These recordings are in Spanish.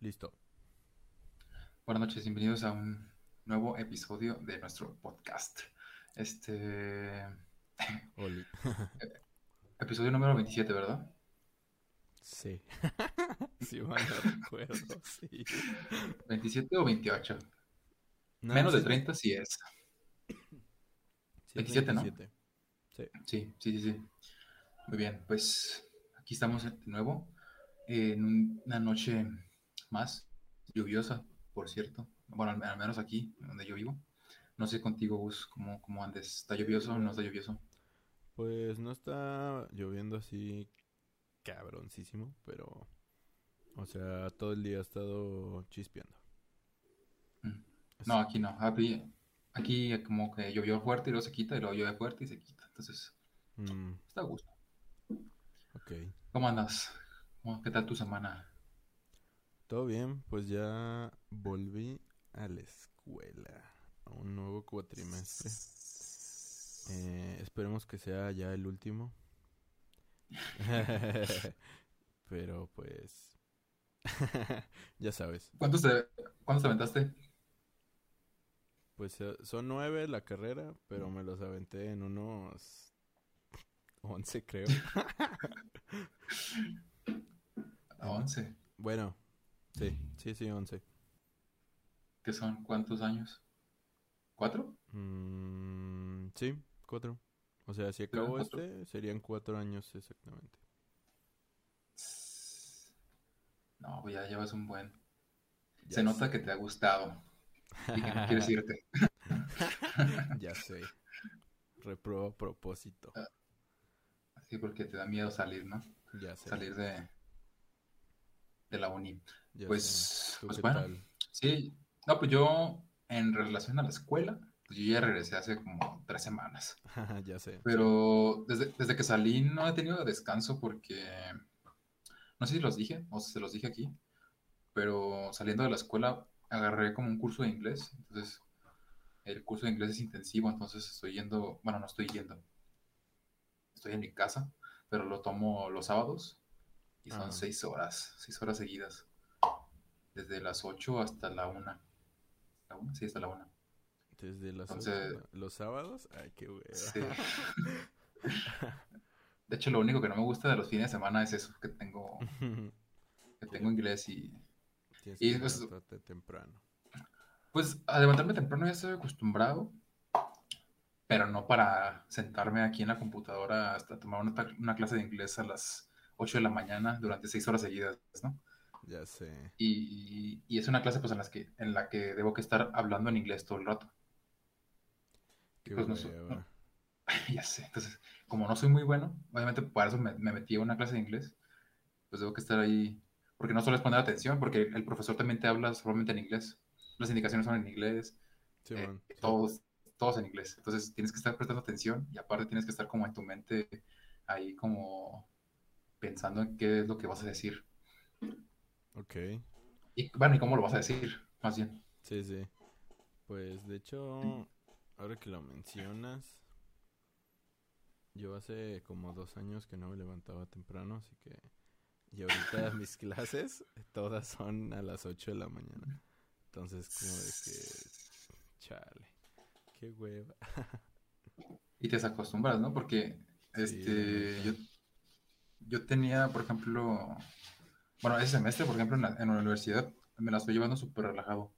Listo. Buenas noches, bienvenidos a un nuevo episodio de nuestro podcast. Este. Oli. episodio número 27, ¿verdad? Sí. sí, mal no recuerdo, sí. 27 o 28. No, Menos de sí, 30 sí es. sí es 27, ¿no? 27. Sí. Sí, sí, sí, sí. Muy bien, pues aquí estamos de nuevo en un- una noche más lluviosa, por cierto. Bueno, al, al menos aquí, donde yo vivo. No sé contigo, Gus, cómo, cómo andes. ¿Está lluvioso o no está lluvioso? Pues no está lloviendo así cabroncísimo, pero... O sea, todo el día ha estado chispeando. Mm. No, aquí no. Aquí, aquí como que llovió fuerte y luego se quita, y luego llueve fuerte y se quita. Entonces, Mm, está a gusto. ok. ¿Cómo andas? ¿Cómo- ¿Qué tal tu semana? Todo bien, pues ya volví a la escuela, a un nuevo cuatrimestre. Eh, esperemos que sea ya el último. Pero pues... ya sabes, ¿Cuántos te, cuántos te aventaste? pues eh, son nueve la carrera, pero me los aventé en unos... once creo. A 11. Bueno, sí, sí, sí, once. ¿Qué son? ¿Cuántos años? ¿Cuatro? Mm, sí, cuatro. O sea, si acabo este, serían cuatro años exactamente. No, pues ya llevas un buen. Ya Se nota que te ha gustado y que no quieres irte. Ya sé. Repruebo propósito. Así porque te da miedo salir, ¿no? Ya sé. Salir de, de la uni. Ya Pues, sé. ¿Tú pues bueno. tal? Sí, no, pues yo en relación a la escuela, pues yo ya regresé hace como tres semanas. Ya sé. Pero desde, desde que salí no he tenido descanso porque, no sé si los dije o si se los dije aquí, pero saliendo de la escuela agarré como un curso de inglés. Entonces, el curso de inglés es intensivo, entonces estoy yendo, bueno, no estoy yendo, estoy en mi casa, pero lo tomo los sábados y son Ah. seis horas, seis horas seguidas, desde las 8 hasta la una. ¿La una? Sí, hasta la una. Desde las Entonces- ocho, los sábados. Ay, qué hueva. Sí. De hecho, lo único que no me gusta de los fines de semana es eso, que tengo, que tengo inglés y Tienes Y que pues- temprano. pues a levantarme temprano ya estoy acostumbrado, pero no para sentarme aquí en la computadora hasta tomar una, una clase de inglés a las 8 de la mañana durante 6 horas seguidas, ¿no? Ya sé. Y, y es una clase pues en, las que, en la que debo que estar hablando en inglés todo el rato. Qué Pues no hueva. Ya sé, entonces, como no soy muy bueno, obviamente para eso me, me metí a una clase de inglés, pues debo que estar ahí, porque no solo es poner atención, porque el profesor también te habla solamente en inglés, las indicaciones son en inglés, Sí, eh, sí. todos, todos en inglés, entonces tienes que estar prestando atención y aparte tienes que estar como en tu mente ahí como pensando en qué es lo que vas a decir, Ok. y bueno, y cómo lo vas a decir, más bien. Sí, sí. Pues de hecho, ahora que lo mencionas, yo hace como dos años que no me levantaba temprano, así que... Y ahorita mis clases todas son a las 8 de la mañana. Entonces como de que... Chale. Qué hueva. Y te desacostumbras, ¿no? Porque Sí, este, yo, yo tenía, por ejemplo, bueno, ese semestre, por ejemplo, en la, en la universidad me la estoy llevando súper relajado.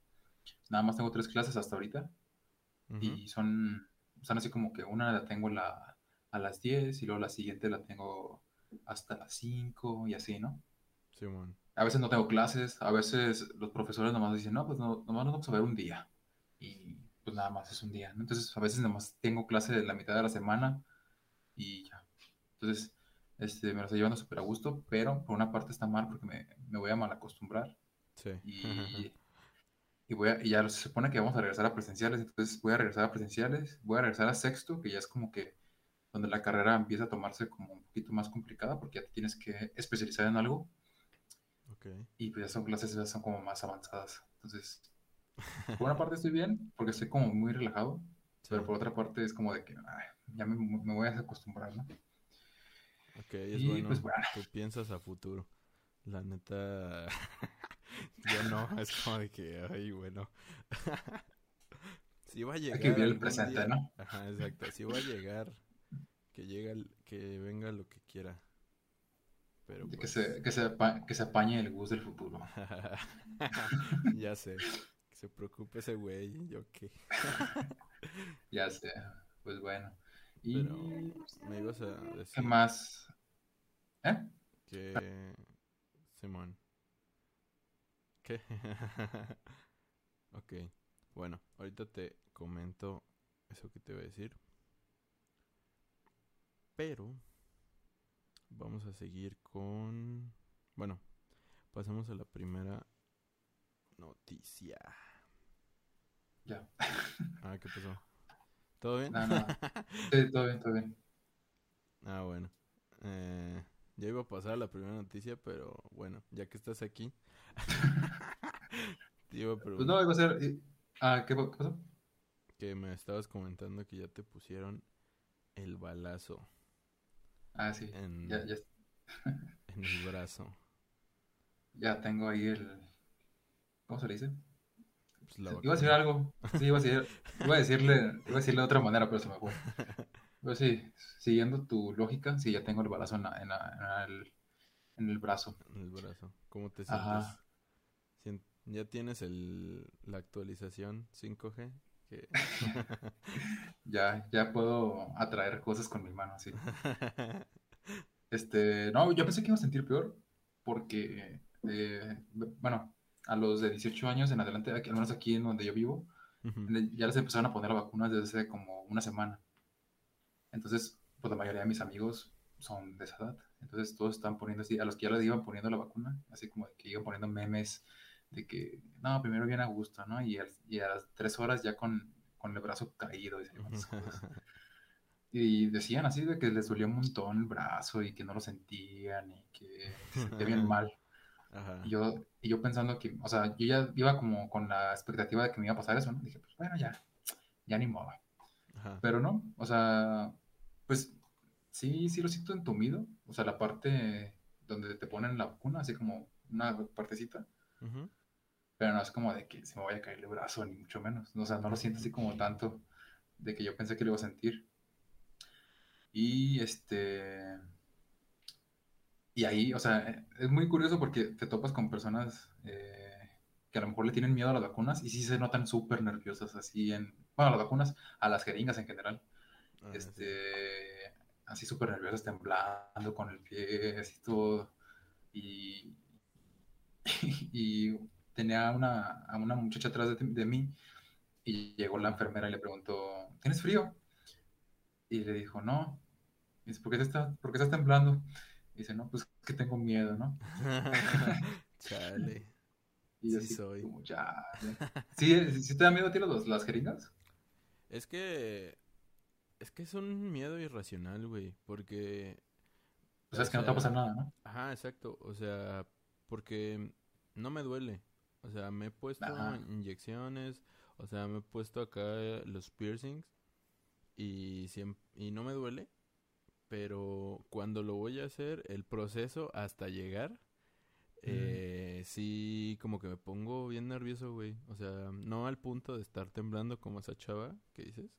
Nada más tengo tres clases hasta ahorita Ujú. y son, son así como que una la tengo la, a las 10 y luego la siguiente la tengo hasta las 5 y así, ¿no? Simón. A veces no tengo clases, a veces los profesores nomás dicen, no, pues no, nomás nos vamos a ver un día. Y pues nada más es un día, ¿no? Entonces a veces nomás tengo clase de la mitad de la semana y ya. Entonces, este, me lo estoy llevando súper a gusto, pero por una parte está mal porque me, me voy a mal acostumbrar Sí. y, y, voy a, y ya se supone que vamos a regresar a presenciales, entonces voy a regresar a presenciales, voy a regresar a sexto, que ya es como que donde la carrera empieza a tomarse como un poquito más complicada porque ya te tienes que especializar en algo Ok. y pues ya son clases ya son como más avanzadas. Entonces, por una parte estoy bien porque estoy como muy relajado, pero Sí. por otra parte es como de que ay, ya me, me voy a acostumbrar, ¿no? Ok, es Y, bueno pues, bueno. que piensas a futuro. La neta, Yo no, es como de que, ay, bueno. si va a llegar. Hay que el presente, día- ¿no? Ajá, exacto. Si va a llegar, que llegue, el- que venga lo que quiera. Pero Que pues, se, que se, apa- que se apañe el bus del futuro. ya sé. Que se preocupe ese güey, yo qué. Ya sé. Pues bueno. Y Pero me ibas a ¿qué decir más? ¿Eh? que Simón. ¿Qué? ok. Bueno, ahorita te comento eso que te voy a decir. Pero vamos a seguir con bueno, pasamos a la primera noticia. Ya. Ah, ¿qué pasó? ¿Todo bien? No, no. Sí, todo bien, todo bien. Ah, bueno. Eh, ya iba a pasar a la primera noticia, pero bueno, ya que estás aquí. te iba a Pues preguntar no, iba a ser. Ah, ¿qué, pa- qué pasó? que me estabas comentando que ya te pusieron el balazo Ah, sí. en, Ya, ya, en el brazo. ya tengo ahí el. ¿Cómo se le dice? Pues, la Iba a decir algo. Sí, iba a decir, iba a decirle, iba a decirle de otra manera, pero se me fue. Pero sí, siguiendo tu lógica, sí, ya tengo el balazo en, la- en, la- en el, en el brazo. En el brazo. ¿Cómo te sientes? Ajá. ¿Ya tienes el, la actualización 5G? Que... Ya, ya puedo atraer cosas con mi mano, sí. Este, no, yo pensé que iba a sentir peor porque, eh, bueno, a los de 18 años en adelante, al menos aquí en donde yo vivo, Ujú. le- ya les empezaron a poner la vacuna desde hace como una semana. Entonces, pues la mayoría de mis amigos son de esa edad. Entonces todos están poniendo así, a los que ya les iban poniendo la vacuna, así como que iban poniendo memes de que, no, primero bien a gusto, ¿no? Y, y a las tres horas ya con, con el brazo caído y cosas. Y decían así de que les dolía un montón el brazo y que no lo sentían y que se sentía bien mal. Ajá. Y yo, y yo pensando que, o sea, yo ya iba como con la expectativa de que me iba a pasar eso, ¿no? Dije, pues bueno, ya, ya ni modo. Ajá. Pero no, o sea, pues sí, sí lo siento entumido, o sea, la parte donde te ponen la vacuna, así como una partecita, pero no es como de que se me vaya a caer el brazo, ni mucho menos, o sea, no lo siento así como tanto de que yo pensé que lo iba a sentir. Y este, y ahí, o sea, es muy curioso porque te topas con personas eh, que a lo mejor le tienen miedo a las vacunas y sí se notan súper nerviosas así en, bueno, a las vacunas, a las jeringas en general. Ah, sí. este, así súper nerviosas, temblando con el pie, así todo. Y, y tenía una, a una muchacha atrás de, de mí y llegó la enfermera y le preguntó, ¿tienes frío? Y le dijo, no. Y dice, ¿por qué, te está, ¿por qué estás temblando? Dice, no, pues es que tengo miedo, ¿no? Chale. Y yo Sí así soy. ¿Sí, ¿Sí te da miedo a ti los- las jeringas? Es que. Es que es un miedo irracional, güey. Porque. O sea, es que no te va a pasar nada, ¿no? Ajá, exacto. O sea, porque no me duele. O sea, me he puesto Ajá. inyecciones. O sea, me he puesto acá los piercings. Y, siem- y no me duele. Pero cuando lo voy a hacer, el proceso hasta llegar. Eh, sí, como que me pongo bien nervioso, güey. O sea, no al punto de estar temblando como esa chava que dices.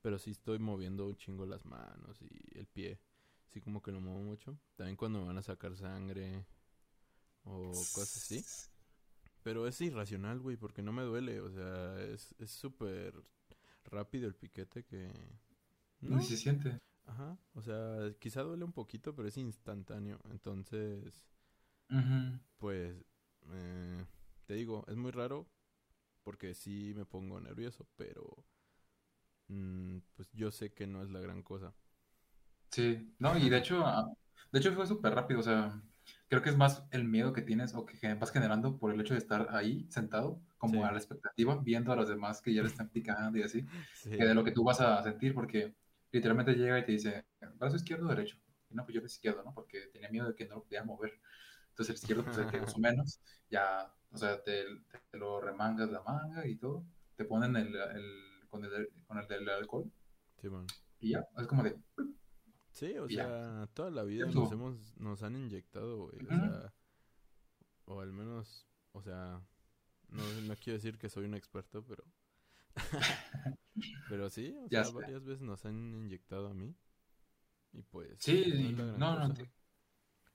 Pero sí estoy moviendo un chingo las manos y el pie. Sí, como que lo muevo mucho. También cuando me van a sacar sangre o cosas así. Pero es irracional, güey, porque no me duele. O sea, es es súper rápido el piquete que... No, Ni se siente. Ajá. O sea, quizá duele un poquito, pero es instantáneo. Entonces, pues, eh, te digo, es muy raro porque sí me pongo nervioso, pero... mm, pues yo sé que no es la gran cosa. Sí, no, y de hecho, ah, de hecho fue súper rápido, o sea, creo que es más el miedo que tienes o que vas generando por el hecho de estar ahí sentado, como Sí. a la expectativa, viendo a los demás que ya le están picando y así, Sí. que de lo que tú vas a sentir, porque literalmente llega y te dice, brazo izquierdo o derecho, y no, pues yo el izquierdo, ¿no? Porque tenía miedo de que no lo podía mover, entonces el izquierdo, pues te uso menos, ya, o sea, te, te lo remangas la manga y todo, te ponen el, el- con el, con el del alcohol, Sí, man. y ya, es como de, Sí, o ya. sea, toda la vida nos hemos, nos han inyectado, güey. O sea, o al menos o sea, no, no quiero decir que soy un experto, pero... pero sí, o Ya sea, varias veces nos han inyectado a mí. Y pues... Sí, no no, no, te-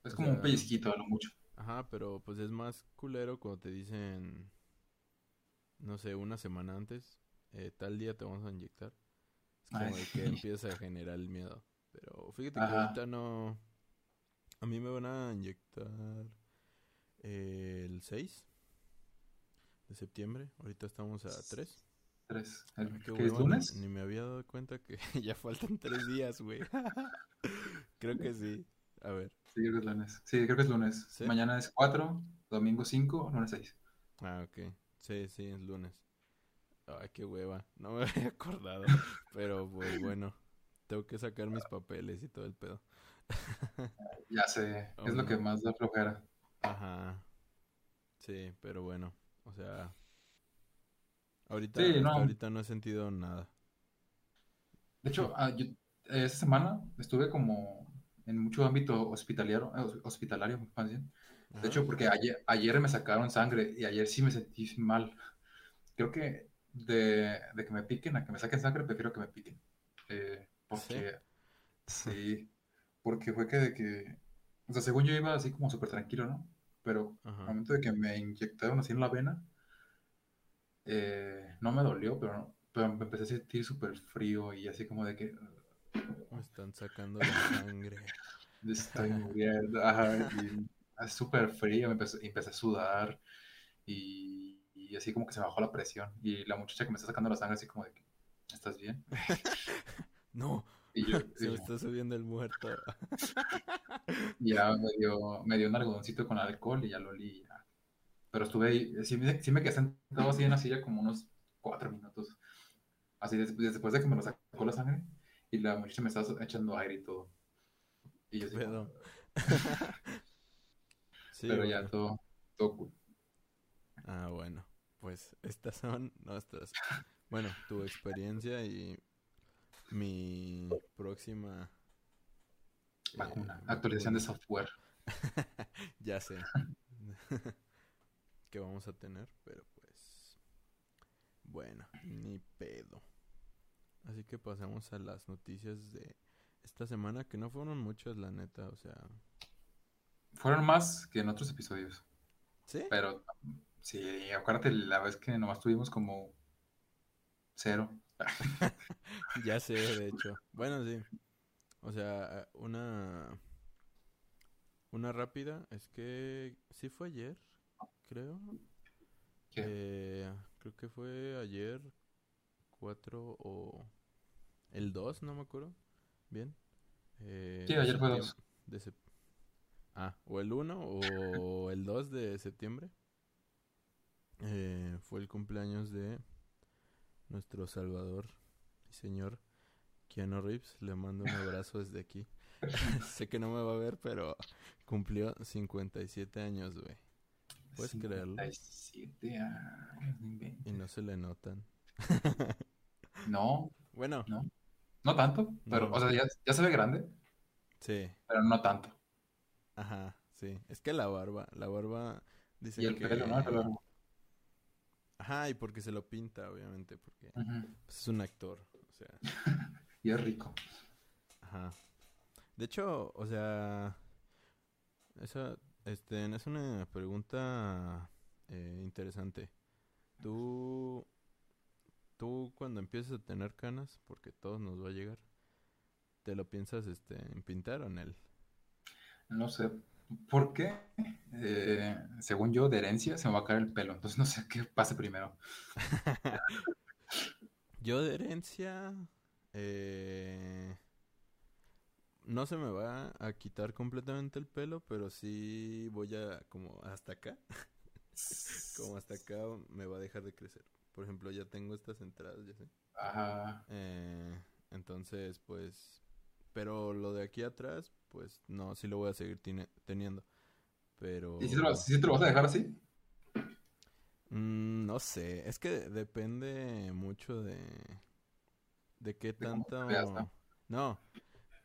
es O como un pellizquito lo mucho. Ajá, pero pues es más culero cuando te dicen, no sé, una semana antes, eh, tal día te vamos a inyectar. Es como Ay, que empieza a generar el miedo. Pero fíjate que ahorita no... A mí me van a inyectar el 6 de septiembre. Ahorita estamos a 3. Tres. ¿El- Qué ¿Qué es ni- lunes? Ni, me había dado cuenta que ya faltan 3 días, güey. Creo que sí. A ver. Sí, creo que es lunes. Sí, creo que es lunes. ¿Sí? Mañana es 4, domingo 5, lunes 6. Ah, ok. Sí, sí, es lunes. Ay, qué hueva. No me había acordado. Pero pues bueno. Tengo que sacar mis papeles y todo el pedo. Ya sé, Oh, es lo que más da flojera. Ajá. Sí, pero bueno. O sea. Ahorita, Sí, no. ahorita no he sentido nada. De hecho, ah, yo, eh, esta semana estuve como en mucho ámbito hospitalario, eh, hos- hospitalario más bien. Ajá. De hecho, porque ayer, ayer me sacaron sangre y ayer sí me sentí mal. Creo que de, de que me piquen a que me saquen sangre, prefiero que me piquen. Eh, porque, sí, porque fue que de que, o sea, según yo iba así como súper tranquilo, ¿no? Pero al momento de que me inyectaron así en la vena, eh, no me dolió, pero, pero me empecé a sentir súper frío y así como de que Me están sacando la sangre. estoy muriendo. Es súper frío, me empecé, empecé a sudar y, y así como que se me bajó la presión. Y la muchacha que me está sacando la sangre así como de que, ¿estás bien? No, Y yo, se me está subiendo el muerto. ya me dio, me dio un algodoncito con alcohol y ya lo olí. Pero estuve ahí, sí, me- sí me quedé sentado así en la silla como unos cuatro minutos. Así des- después de que me lo sacó la sangre y la muchacha me estaba echando aire y todo. Y yo. Sí, pero ya todo, todo cool. Ah, bueno. Pues estas son nuestras. Bueno, tu experiencia y mi próxima. eh, Vacuna, actualización de software. Ya sé. que vamos a tener, pero pues. Bueno, ni pedo. Así que pasamos a las noticias de esta semana, que no fueron muchas, la neta, o sea. Fueron más que en otros episodios, ¿Sí? pero sí, acuérdate la vez que nomás tuvimos como cero. Ya sé, de hecho. Bueno, sí. O sea, una una rápida es que sí fue ayer, creo. Eh, creo que fue ayer 4 o el 2, no me acuerdo. Bien. Eh, Sí, ayer fue septiembre- 2. de Ah, o el 1 o el 2 de septiembre. Eh, fue el cumpleaños de nuestro Salvador y Señor Keanu Reeves. Le mando un abrazo desde aquí. sé que no me va a ver, pero cumplió 57 años, güey. ¿Puedes creerlo? 57 años, no inventes. Y no se le notan. No, Bueno, no, no tanto, pero, No. o sea, ya, ya se ve grande, sí. pero no tanto. Ajá, sí. Es que la barba, la barba dice Y el que... pelo, ¿no? El pelo. Ajá, y porque se lo pinta, obviamente, porque pues, es un actor, o sea, Y es rico. ajá. De hecho, o sea, esa, este, es una pregunta eh, interesante. Tú, tú cuando empieces a tener canas, porque todos nos va a llegar, ¿te lo piensas, este, en pintar o en él? No sé por qué, eh, según yo, de herencia se me va a caer el pelo, entonces no sé qué pase primero. Yo de herencia, eh, no se me va a quitar completamente el pelo, pero sí voy a como hasta acá, como hasta acá me va a dejar de crecer. Por ejemplo, ya tengo estas entradas, ya sé. Ajá. Eh, entonces, pues, pero lo de aquí atrás, pues no, sí lo voy a seguir teniendo. Pero... ¿Y si te lo, si te lo vas a dejar así? Mm, no sé, es que depende mucho de de qué De tanto ¿no?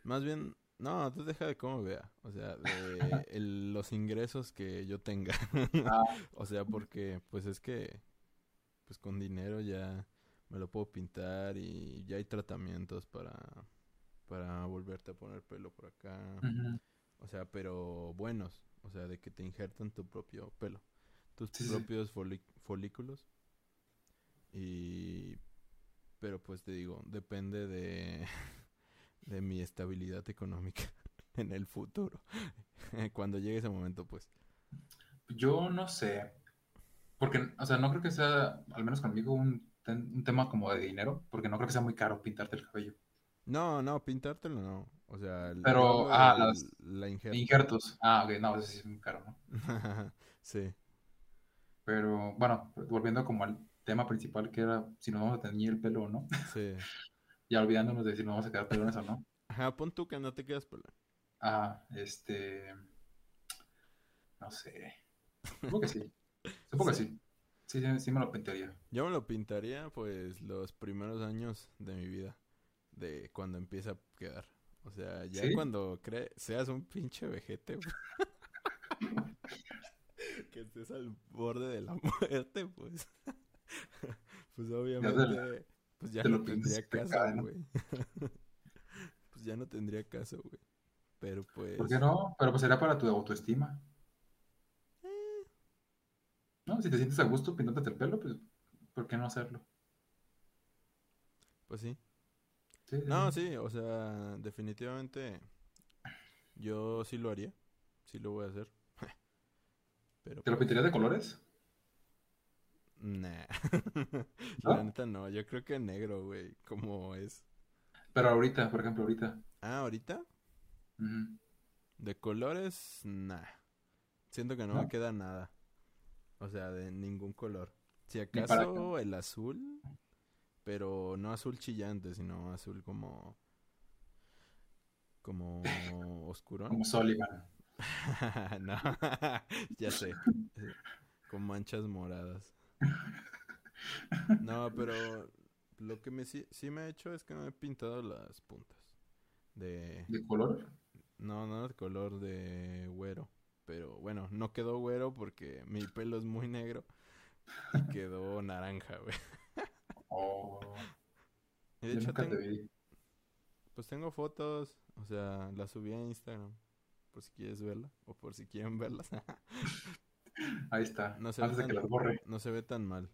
Más bien No, tú deja de cómo vea. O sea, de el- los ingresos que yo tenga. Ah, O sea, porque pues es que pues con dinero ya me lo puedo pintar y ya hay tratamientos para para volverte a poner pelo por acá. O sea, pero buenos, o sea, de que te injertan tu propio pelo, tus Sí, sí. propios foli- folículos. Y pero pues te digo, depende de de mi estabilidad económica en el futuro. Cuando llegue ese momento, pues. Yo no sé. Porque, o sea, no creo que sea, al menos conmigo, un, un tema como de dinero. Porque no creo que sea muy caro pintarte el cabello. No, no, pintártelo no. O sea, el- Pero, ah, las- la injerta. Injertos. Ah, ok, no, eso sí es muy caro, ¿no? sí. Pero, bueno, volviendo como al tema principal, que era si nos vamos a teñir el pelo o no. Sí. Ya olvidándonos de si nos vamos a quedar pelones o no. Ajá, pon tú que no te quedas pelón. Ah, este. No sé. Supongo que sí. Supongo que sí. Sí, sí, sí me lo pintaría. Yo me lo pintaría, pues, los primeros años de mi vida. De cuando empieza a quedar. O sea, ya cuando cre seas un pinche vejete, que estés al borde de la muerte, pues. pues obviamente, pues ya te no tendría caso, güey. pues ya no tendría caso, güey. Pero pues... ¿Por qué no? Pero pues sería para tu autoestima. No, si te sientes a gusto pintándote el pelo, pues, ¿por qué no hacerlo? Pues sí. No, sí. sí, o sea, definitivamente yo sí lo haría. Sí lo voy a hacer. Pero ¿Te lo pues, pintarías de colores? Nah. ¿No? La neta no, yo creo que negro, güey, como es. Pero ahorita, por ejemplo, ahorita. Ah, ahorita, de colores, nah. Siento que no, ¿No? me queda nada. O sea, de ningún color. Si acaso el azul, pero no azul chillante, sino azul como como oscurón. Como Sullivan. no, ya sé. Con manchas moradas. No, pero lo que me sí, sí me ha hecho es que me he pintado las puntas. De. ¿De color? No, no de color de güero. Pero bueno, no quedó güero porque mi pelo es muy negro. Y quedó naranja, güey. Oh, Y de yo hecho, nunca te ten- vi. pues tengo fotos. O sea, las subí a Instagram. Por si quieres verla. O por si quieren verlas. Ahí está. No se ve Antes de que las borre. No se ve tan mal.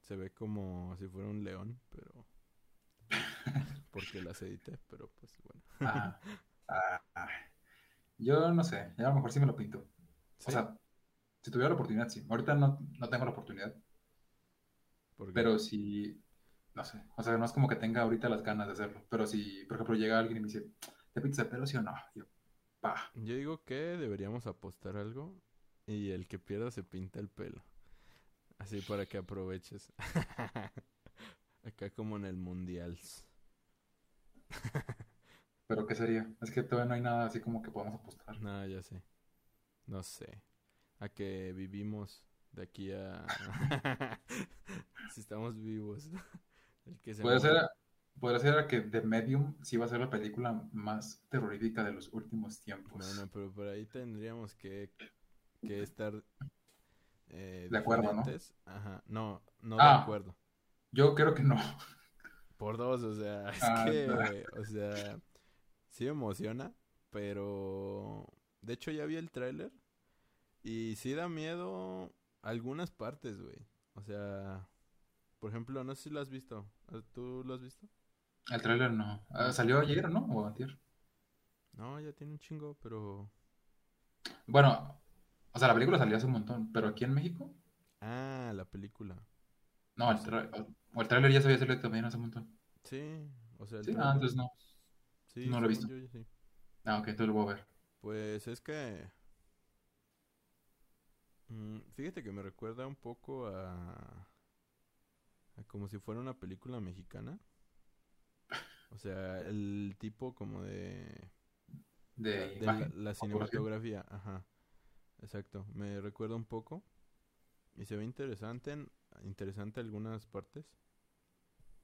Se ve como si fuera un león, pero... Porque las edité, pero pues bueno. Ah, ah, ah. Yo no sé, ya a lo mejor sí me lo pinto. O sea, si tuviera la oportunidad, sí. Ahorita no, no tengo la oportunidad, Porque- pero si, no sé, o sea, no es como que tenga ahorita las ganas de hacerlo, pero si, por ejemplo, llega alguien y me dice, ¿te pintas el pelo, sí o no? Yo, pa, Yo digo que deberíamos apostar algo y el que pierda se pinta el pelo. Así para que aproveches. Acá como en el mundial. pero ¿qué sería? Es que todavía no hay nada así como que podamos apostar. No, ya sé. No sé. A que vivimos de aquí a... si estamos vivos. El que se Puede ser, puede ser a que The Medium sí va a ser la película más terrorífica de los últimos tiempos. Bueno, pero por ahí tendríamos que, que estar eh, De acuerdo, ¿no? Ajá. No, no Ah. de acuerdo. Yo creo que no. Por dos, o sea, es Ah, que, no. o sea, sí me emociona, pero de hecho ya vi el tráiler y sí da miedo algunas partes, güey. O sea, por ejemplo, no sé si lo has visto. ¿Tú lo has visto? El tráiler no. Ah, ¿Salió ayer, no? ¿O antier? No, ya tiene un chingo, pero... Bueno, o sea, la película salió hace un montón, pero aquí en México, Ah, la película. no, el, tra- el tráiler ya se había salido también hace un montón. Sí, o sea, el Sí, ah, tráiler- entonces no. Sí, no lo he visto. yo, sí. Ah, ok, entonces lo voy a ver. Pues es que... mm, fíjate que me recuerda un poco a... a como si fuera una película mexicana. O sea, el tipo como de... De de la, cinematografía, ajá. Exacto, me recuerda un poco. Y se ve interesante, en- interesante algunas partes.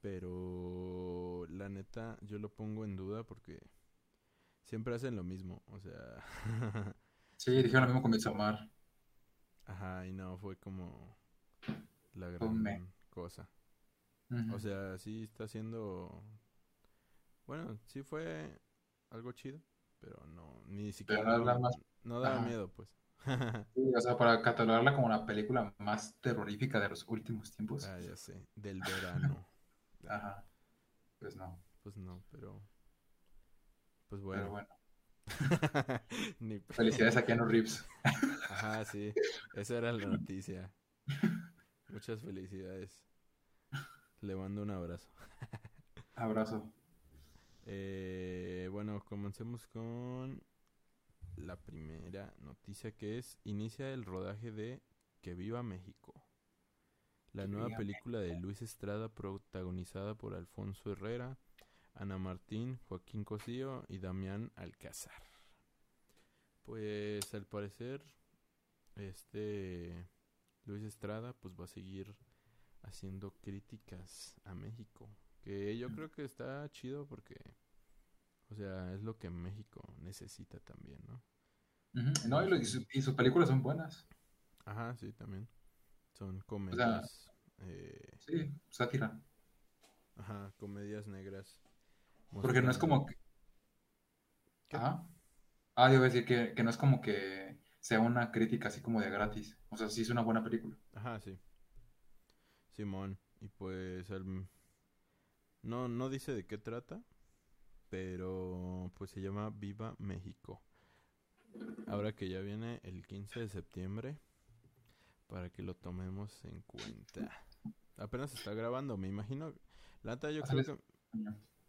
Pero la neta, yo lo pongo en duda porque siempre hacen lo mismo, o sea, Sí, dijeron lo mismo con Midsommar. ajá, y no fue como la gran cosa. O sea, sí está haciendo, bueno, sí fue algo chido, pero no, ni siquiera no la no, más- no daba miedo, pues. Sí, o sea, para catalogarla como la película más terrorífica de los últimos tiempos. Ah, ya sé, del verano. Ajá. Pues no. Pues no, pero, pues Pero bueno. bueno. Ni Felicidades a Keanu Reeves. Ajá, sí, esa era la noticia. Muchas felicidades. Le mando un abrazo. Abrazo. Eh, bueno, comencemos con la primera noticia que es inicia el rodaje de Que viva México. La Que nueva película de Luis Estrada protagonizada por Alfonso Herrera, Ana Martín, Joaquín Cosío y Damián Alcázar. Pues al parecer este Luis Estrada pues va a seguir haciendo críticas a México, que yo creo que está chido porque o sea, es lo que México necesita también, ¿no? No, y, lo- y su- y sus películas son buenas. Ajá, sí, también. Son comedias eh, Sí, sátira. ajá, comedias negras. Porque no es como que... ¿Qué? Ajá. Ah, debo decir que, que no es como que sea una crítica así como de gratis. O sea, sí es una buena película. Ajá, sí. Simón, y pues el- no no dice de qué trata, pero pues se llama Viva México. Ahora que ya viene el 15 de septiembre para que lo tomemos en cuenta. Apenas está grabando, me imagino. La neta, yo creo que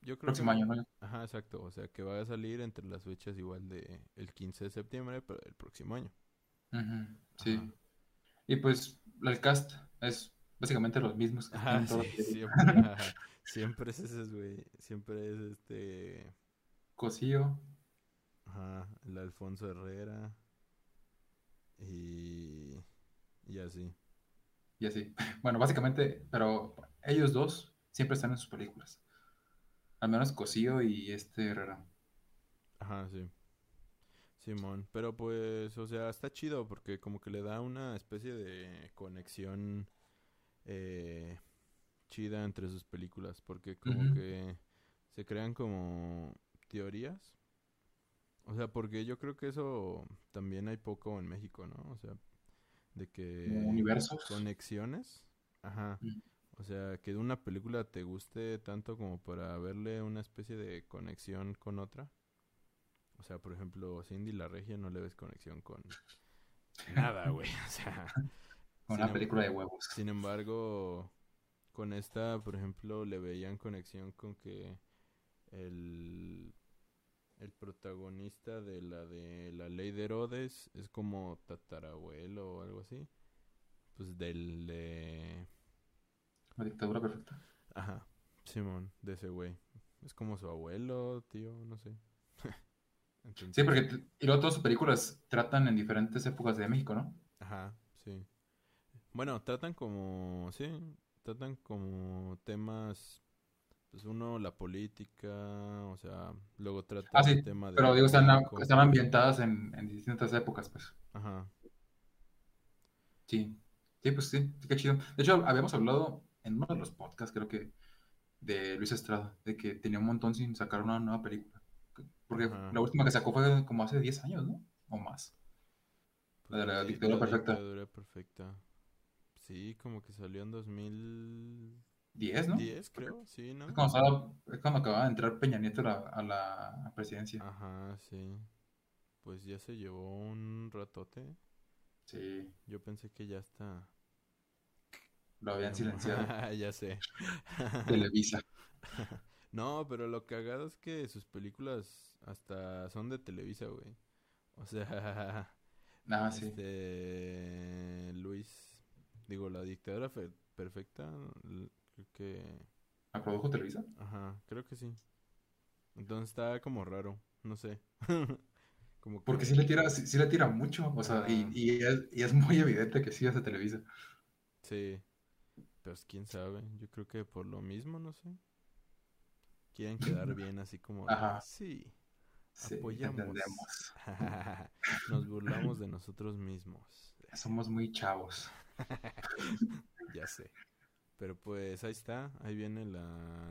yo creo Próximo que año, ¿no? Ajá, exacto, o sea, que va a salir entre las fechas igual de el 15 de septiembre, pero el próximo año. Ujú, Sí. Ajá. Y pues el cast es básicamente los mismos que Ajá, sí, películas. Siempre, es ese, güey. Siempre es este. Cosío. Ajá, el Alfonso Herrera. Y. Y así. Y así. Bueno, básicamente, pero ellos dos siempre están en sus películas. Al menos Cosío y este Herrera. Ajá, sí. Simón. Pero pues, o sea, está chido porque como que le da una especie de conexión eh, chida entre sus películas. Porque como que se crean como teorías. O sea, porque yo creo que eso también hay poco en México, ¿no? O sea, de que universos. conexiones. Ajá. O sea, que una película te guste tanto como para verle una especie de conexión con otra. O sea, por ejemplo, Cindy la Regia no le ves conexión con nada, güey. O sea, una em- película de huevos. sin embargo, con esta, por ejemplo, le veían conexión con que el, el protagonista de la de la ley de Herodes es como tatarabuelo o algo así. Pues del de... La dictadura perfecta. Ajá, Simón, de ese güey. Es como su abuelo, tío, no sé. Entonces, Sí, porque y luego todas sus películas tratan en diferentes épocas de México, ¿no? Ajá, sí. Bueno, tratan como, sí, tratan como temas, pues uno, la política, o sea, luego trata Ah, el sí, tema del Pero digo, están, están ambientadas en, en distintas épocas, pues. Ajá, Sí. Sí, pues sí, qué chido. De hecho, habíamos hablado en uno de los podcasts, creo que, de Luis Estrada, de que tenía un montón sin sacar una nueva película. Porque Ajá. la última que sacó fue como hace 10 años, ¿no? O más. La de la sí, dictadura la perfecta. dictadura perfecta. Sí, como que salió en 2010, 10, ¿no? creo, sí, ¿no? Es cuando, estaba- es cuando acababa de entrar Peña Nieto a la, a la presidencia. Ajá, sí. Pues ya se llevó un ratote. Sí, Yo pensé que ya está. lo habían silenciado. ya sé. Televisa. No, pero lo cagado es que sus películas hasta son de Televisa, güey. O sea, Ah, sí. La dictadura fe- perfecta, creo que, ¿La produjo Televisa? ajá, creo que sí. Entonces está como raro, no sé. Como Porque que, sí le tira, sí, sí le tira mucho, o sea, y, Ah. y es, y es muy evidente que sí de Televisa. sí, pues quién sabe. Yo creo que por lo mismo, no sé. Quieren quedar bien así como, Ajá. sí, Sí, Apoyamos. Nos burlamos de nosotros mismos. Somos muy chavos. Ya sé. Pero pues ahí está, ahí viene la...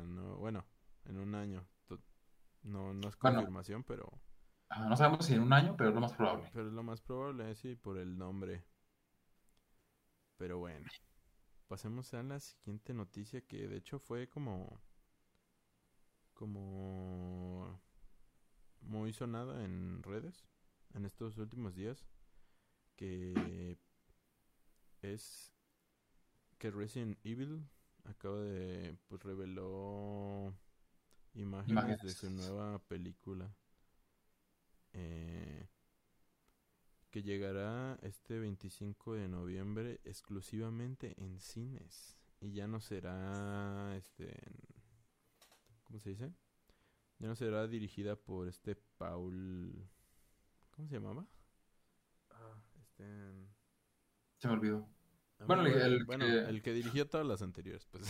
no- bueno, en un año. No, no es Bueno. confirmación, pero, Ah, no sabemos si en un año, pero es lo más probable. pero es lo más probable, sí, por el nombre. Pero bueno, pasemos a la siguiente noticia que de hecho fue como... como... muy sonada en redes en estos últimos días. Que es que Resident Evil acaba de pues reveló imágenes de su nueva película eh, que llegará este 25 de noviembre exclusivamente en cines y ya no será este ¿cómo se dice? Ya no será dirigida por este Paul ¿cómo se llamaba? Ah, este Se me olvidó. Ah, Bueno, el- Bueno, que- el que dirigió todas las anteriores, pues.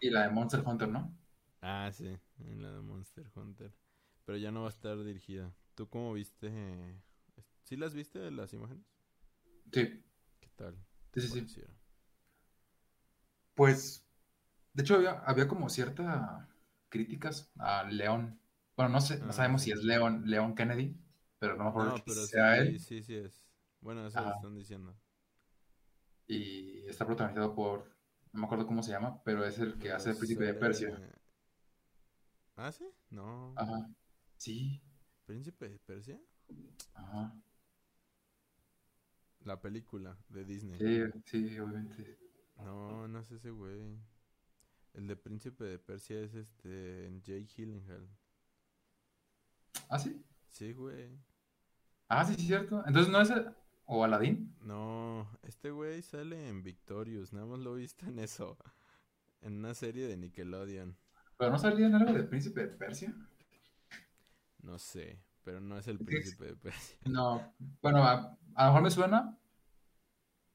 Y la de Monster Hunter, ¿no? ah, sí, la de Monster Hunter. Pero ya no va a estar dirigida. ¿Tú cómo viste? ¿Sí las viste las imágenes? Sí, ¿Qué tal? sí, sí, sí. Pues, de hecho, había, había como cierta críticas a León. Bueno, no sé, no Ah, sabemos sí. si es León, León Kennedy, pero no me acuerdo No, que pero sí, sea él. sí, sí es. Bueno, eso lo están diciendo. Y está protagonizado por, no me acuerdo cómo se llama, pero es el que hace el príncipe de sale- Persia. ¿Ah, sí? No. Ajá. Sí, ¿Príncipe de Persia? ajá. La película de Disney. Sí, sí, obviamente. No, no es ese güey. El de Príncipe de Persia es este Jake Gyllenhaal. Ah, sí. Sí, güey. Ah, sí, sí, cierto. Entonces no es el- o Aladín. No, este güey sale en Victorious, nada más lo he visto en eso. En una serie de Nickelodeon. Pero no salía en algo de príncipe de Persia. No sé, pero no es el Príncipe de Persia. No, bueno, a, a lo mejor me suena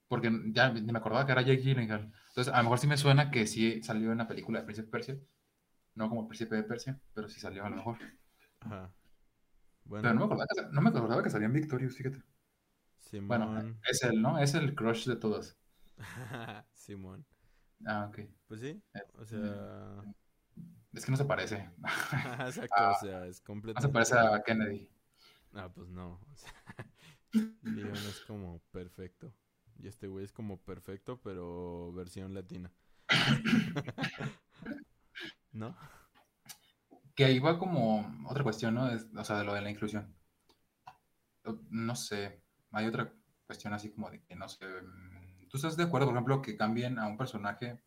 porque ya ni me acordaba que era Jake Gyllenhaal. Entonces, a lo mejor sí me suena que sí salió en la película de Príncipe de Persia. No como Príncipe de Persia, pero sí salió a lo mejor. Ajá. Pero no me Bueno, acordaba que, no me acordaba que salía en Victorious, fíjate. Bueno, es él, ¿no? Es el crush de todos. Simón. Ah, ok. Pues sí, o sea, Es que no se parece. exacto, Ah, o sea, es No se completamente. parece a Kennedy. Ah, pues no. o sea, Leon es como perfecto. Y este güey es como perfecto, pero versión latina. ¿No? Que ahí va como otra cuestión, ¿no? Es- o sea, de lo de la inclusión. No sé, hay otra cuestión así como de que no sé. mm, ¿Tú estás de acuerdo, por ejemplo, que cambien a un personaje?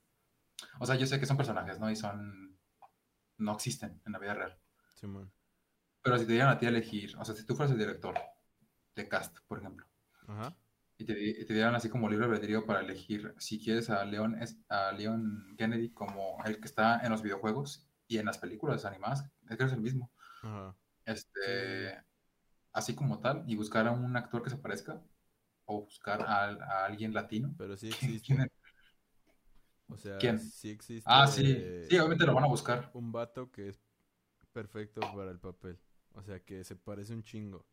O sea, yo sé que son personajes, ¿no? Y son. No existen en la vida real. Simón. Pero si te dieran a ti a elegir, o sea, si tú fueras el director de cast, por ejemplo, Ajá. y te, y te dieran así como libre albedrío para elegir si quieres a Leon, es- a Leon Kennedy como el que está en los videojuegos y en las películas animadas, es que es el mismo. Ajá. este, así como tal, y buscar a un actor que se parezca, o buscar a, a alguien latino. Pero sí ¿Quién existe. es? O sea, ¿Quién? sí existe Ah, sí, sí, obviamente lo van a buscar. un vato que es perfecto para el papel. O sea, que se parece un chingo.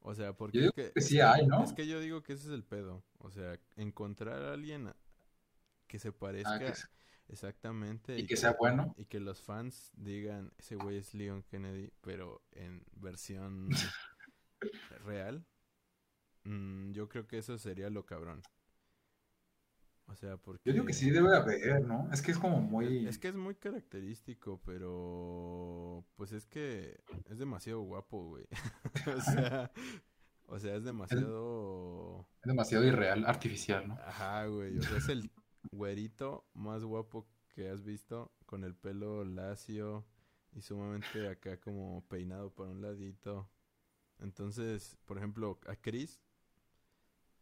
O sea, porque Yo digo es que, que es sí que- hay, ¿no? es que yo digo que ese es el pedo. O sea, encontrar a alguien que se parezca Ah, que se- exactamente y que sea bueno. y que los fans digan, ese güey es Leon Kennedy, pero en versión real. mm, yo creo que eso sería lo cabrón. O sea, porque... Yo digo que sí debe haber, ¿no? Es que es como muy... Es que es muy característico, pero pues es que es demasiado guapo, güey. o sea, o sea, es demasiado es demasiado irreal, artificial, ¿no? Ajá, güey, o sea, es el güerito más guapo que has visto con el pelo lacio y sumamente acá como peinado por un ladito. Entonces, por ejemplo, a Chris,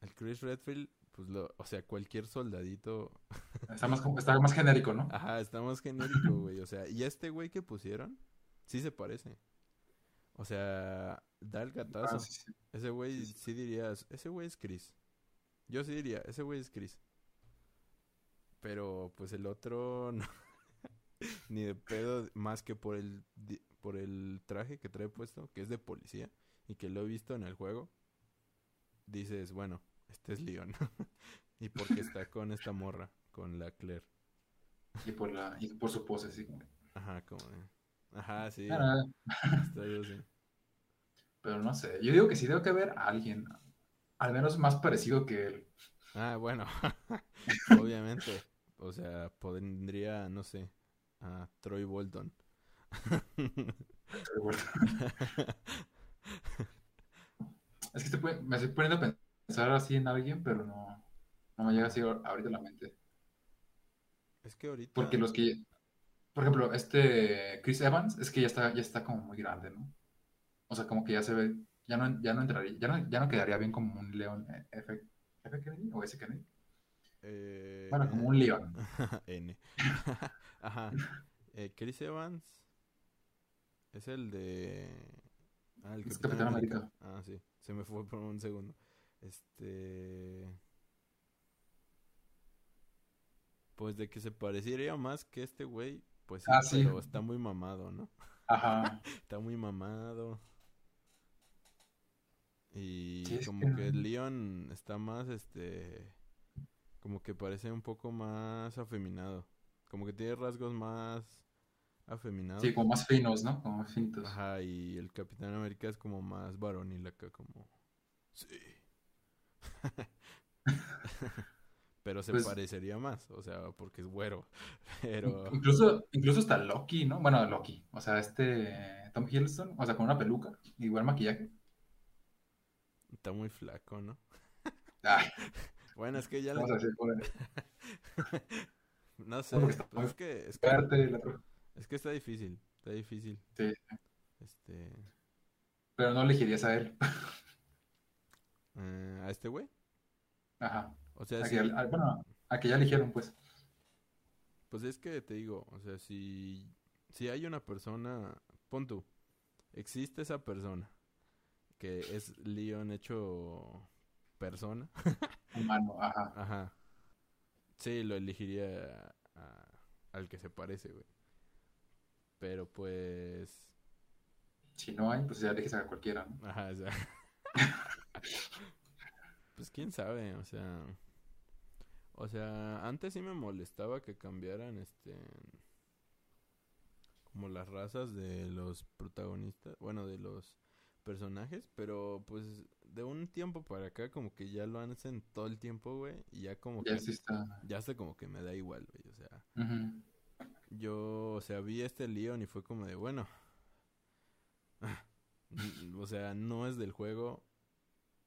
al Chris Redfield, pues lo, o sea, cualquier soldadito Está más, está más genérico, ¿no? Ajá, está más genérico, güey. O sea, y este güey que pusieron, sí se parece. O sea, da el gatazo. Ah, sí, sí. Ese güey Sí, sí. sí dirías, ese güey es Chris. Yo sí diría, ese güey es Chris. Pero pues el otro no. Ni de pedo, más que por el por el traje que trae puesto, que es de policía, y que lo he visto en el juego, dices, bueno, este es Leon. y porque está con esta morra, con la Claire. Y por, la, y por su pose, sí. Ajá, como. Ajá, sí. Ah, Está yo, sí. Pero no sé, yo digo que sí debo que haber alguien, al menos más parecido que él. Ah, bueno. Obviamente. O sea, podría, no sé, a Troy Bolton. Es que estoy me estoy poniendo a pensar así en alguien, pero no, no me llega así ahor- ahorita a la mente. es que ahorita... Porque los que, por ejemplo, este Chris Evans, es que ya está, ya está como muy grande, ¿no? O sea, como que ya se ve, ya no, ya no entraría, ya no, ya no quedaría bien como un león eh, F, F Kennedy o S Kennedy. eh, Bueno, como un león. N. Ajá. Eh, Chris Evans es el de... Ah, el Es Capitán Capitán América. América. Ah, sí. Se me fue por un segundo. Este... Pues de que se parecería más que este güey, pues sí, Ah, sí. pero está muy mamado, ¿no? Ajá. Está muy mamado. Y Sí, como que que Leon está más, este... Como que parece un poco más afeminado. Como que tiene rasgos más afeminados. Sí, como más finos, ¿no? Como más finitos. Ajá, y el Capitán América es como más varonil acá, como... Sí. Pero se Pues- parecería más, o sea, porque es güero. Pero... Incluso, incluso hasta Loki, ¿no? Bueno, Loki. O sea, este Tom Hiddleston, o sea, con una peluca, igual maquillaje. Está muy flaco, ¿no? Ay, Bueno, es que ya le... vamos a decir, No sé, está pues es que, es que. Es que está difícil, está difícil. Sí, Este, pero no elegirías a él. eh, a este güey. Ajá. O sea, A sí, que, a- bueno, a que ya eligieron, pues. pues es que te digo, o sea, si, si hay una persona, pon tú, existe esa persona que es Leon hecho persona, Humano, ajá. ajá, sí, lo elegiría a- al que se parece, güey. Pero pues, Si no hay, pues ya eliges a cualquiera, ¿no? Ajá, o sea. pues quién sabe, o sea. O sea, antes sí me molestaba que cambiaran este. Como las razas de los protagonistas, bueno, de los personajes, pero pues de un tiempo para acá como que ya lo hacen todo el tiempo, güey, y ya como Ya que sí está. ya hasta como que me da igual, güey, o sea, Ujú. Yo, o sea, vi este Leon y fue como de, bueno, o sea, no es del juego,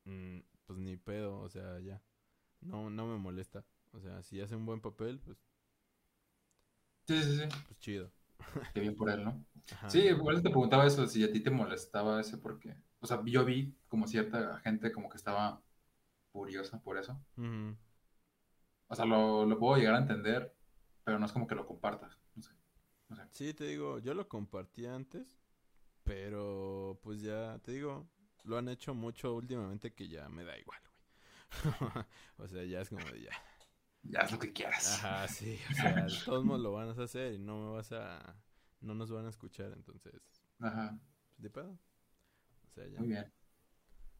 mm, pues ni pedo, o sea, ya, no, no me molesta, o sea, si hace un buen papel, pues, Sí, sí, sí. pues chido. Qué bien por él, ¿no? Ajá. Sí, igual te preguntaba eso, si a ti te molestaba ese, porque, o sea, yo vi como cierta gente como que estaba furiosa por eso. O sea, lo, lo puedo llegar a entender, pero no es como que lo compartas. No sé. No sé. Sí, te digo, yo lo compartí antes, pero pues ya, te digo, lo han hecho mucho últimamente que ya me da igual, güey. o sea, ya es como de ya. Ya es lo que quieras. Ajá, sí, o sea, todos modos lo van a hacer y no me vas a, no nos van a escuchar, entonces, Ajá, de pedo. O sea, ya. muy bien.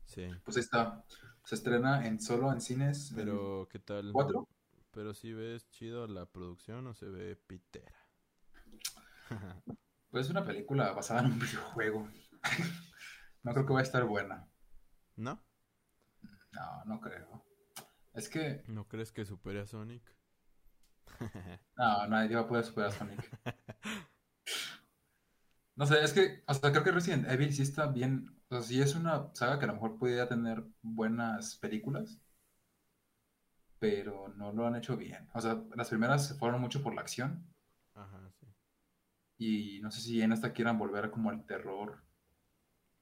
Sí, Pues ahí está. Se estrena en solo en cines. pero ¿qué tal? 4. Pero si ves chido la producción o se ve pitera. Pues es una película basada en un videojuego. No creo que vaya a estar buena. ¿No? No, no creo. Es que, ¿No crees que supere a Sonic? no, nadie va a poder superar a Sonic. No sé, es que, o sea, creo que Resident Evil sí está bien. O sea, sí es una saga que a lo mejor podría tener buenas películas, pero no lo han hecho bien. O sea, las primeras se fueron mucho por la acción Ajá, sí. y no sé si en esta quieran volver como al terror.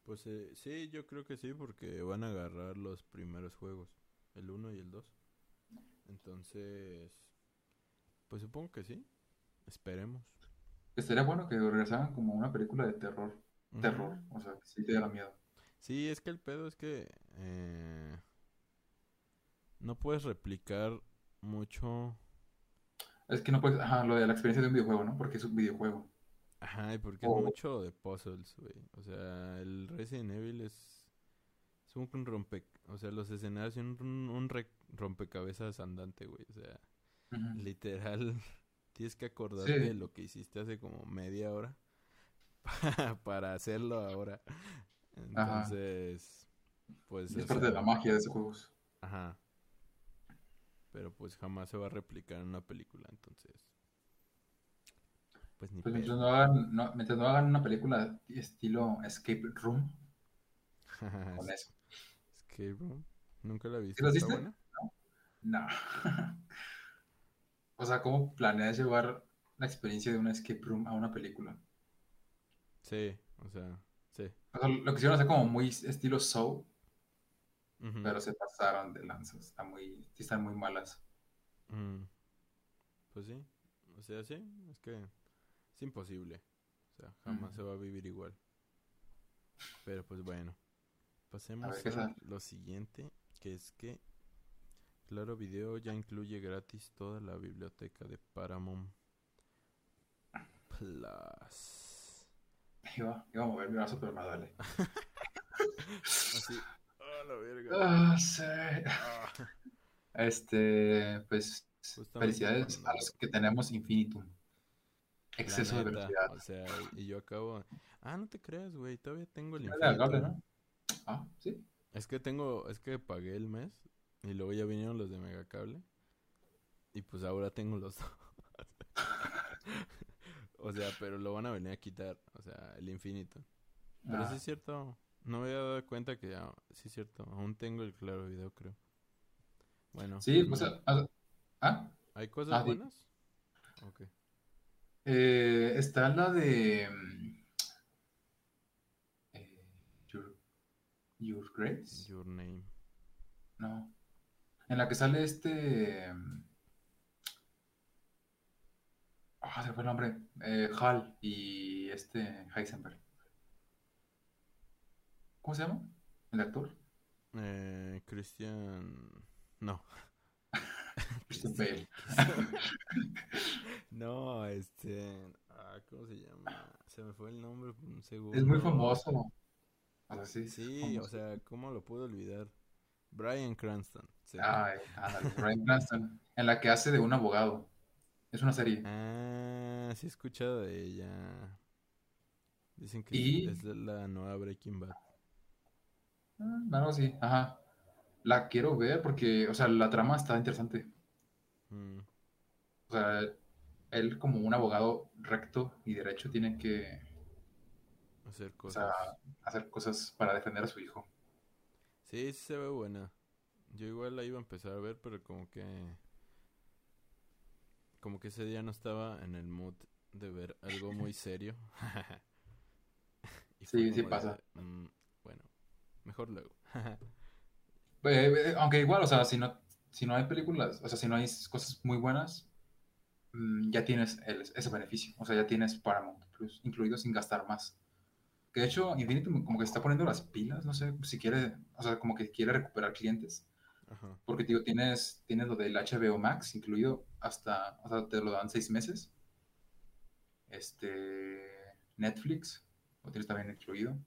Pues eh, sí, yo creo que sí, porque van a agarrar los primeros juegos, el 1 y el 2. Entonces, pues supongo que sí. Esperemos. Estaría bueno que regresaran como una película de terror. Terror, o sea, que sí te diera miedo. Sí, es que el pedo es que eh, no puedes replicar mucho. Es que no puedes, ajá, lo de la experiencia de un videojuego, ¿no? Porque es un videojuego. Ajá, y porque es mucho de puzzles, güey. O sea, el Resident Evil es... Es un rompe... O sea, los escenarios son un, un re- rompecabezas andante, güey. O sea, literal, tienes que acordarte Sí. de lo que hiciste hace como media hora para hacerlo ahora. Ajá. Entonces, pues... Es parte de la magia de esos juegos. Ajá. Pero pues jamás se va a replicar en una película, entonces... Pues ni Pues mientras no hagan, no- mientras no hagan una película estilo Escape Room, con eso. Escape Room. Nunca la he visto. ¿Sí la ¿Está viste? buena? No. O sea, ¿cómo planeas llevar la experiencia de una escape room a una película? Sí, o sea, sí. O sea, lo quisieron hacer como muy estilo Pero se pasaron de lanzas. Está muy, están muy malas. Mm. Pues sí, o sea, sí, es que es imposible. O sea, jamás se va a vivir igual. Pero pues bueno, pasemos ¿qué a lo siguiente, que es que Claro Video ya incluye gratis toda la biblioteca de Paramount Plus. Iba, iba a mover mi brazo, pero me duele. Así, ¡ah, la verga! Ah, sí. Ah. Este, pues, Justamente felicidades cuando- a los que tenemos Infinitum. Exceso de velocidad. O sea, y yo acabo. Ah, no te creas, güey. Todavía tengo el agradable, ¿no? Ah, sí. Es que tengo. Es que pagué el mes. Y luego ya vinieron los de Megacable. Y pues ahora tengo los dos. o sea, pero lo van a venir a quitar. O sea, el infinito. Pero Ah, sí es cierto. No me había dado cuenta que ya. Sí es cierto. Aún tengo el claro video, creo. Bueno. sí, pues pues, no. ah, ¿Hay cosas ah, buenas? Ok. eh, está la de mm, eh, Your, Your Grace. Your name. No. En la que sale este. mm, Ah, se fue el nombre. Eh, Hal y este Heisenberg. ¿Cómo se llama? ¿El actor? Eh, Christian. No. Christian Bale. No, este. Ah, ¿Cómo se llama? Se me fue el nombre por un segundo. Es muy famoso. Sea, sí, Sí, o sea, ¿cómo lo puedo olvidar? Brian Cranston. sí. Ay, ándale, Bryan Cranston. En la que hace de un abogado. Es una serie. Ah, sí he escuchado de ella. Dicen que Y- es la nueva Breaking Bad. Ah, Algo así, ajá. La quiero ver porque, o sea, la trama está interesante. Mm, O sea, él como un abogado recto y derecho tiene que, hacer o cosas. sea, hacer cosas para defender a su hijo. Sí, sí se ve buena. Yo igual la iba a empezar a ver, pero como que... Como que ese día no estaba en el mood de ver algo muy serio. Y Sí, sí de, pasa. "Mm, mejor luego. Eh, eh, aunque igual, o sea, si no, si no hay películas, o sea, si no hay cosas muy buenas, mm, ya tienes el- ese beneficio. O sea, ya tienes Paramount Plus incluido sin gastar más. Que de hecho, Infinity como que se está poniendo las pilas, no sé, si quiere, o sea, como que quiere recuperar clientes. Ajá. Porque, digo, tienes, tienes lo del HBO Max incluido hasta, o sea, te lo dan seis meses. Este, Netflix, lo tienes también incluido.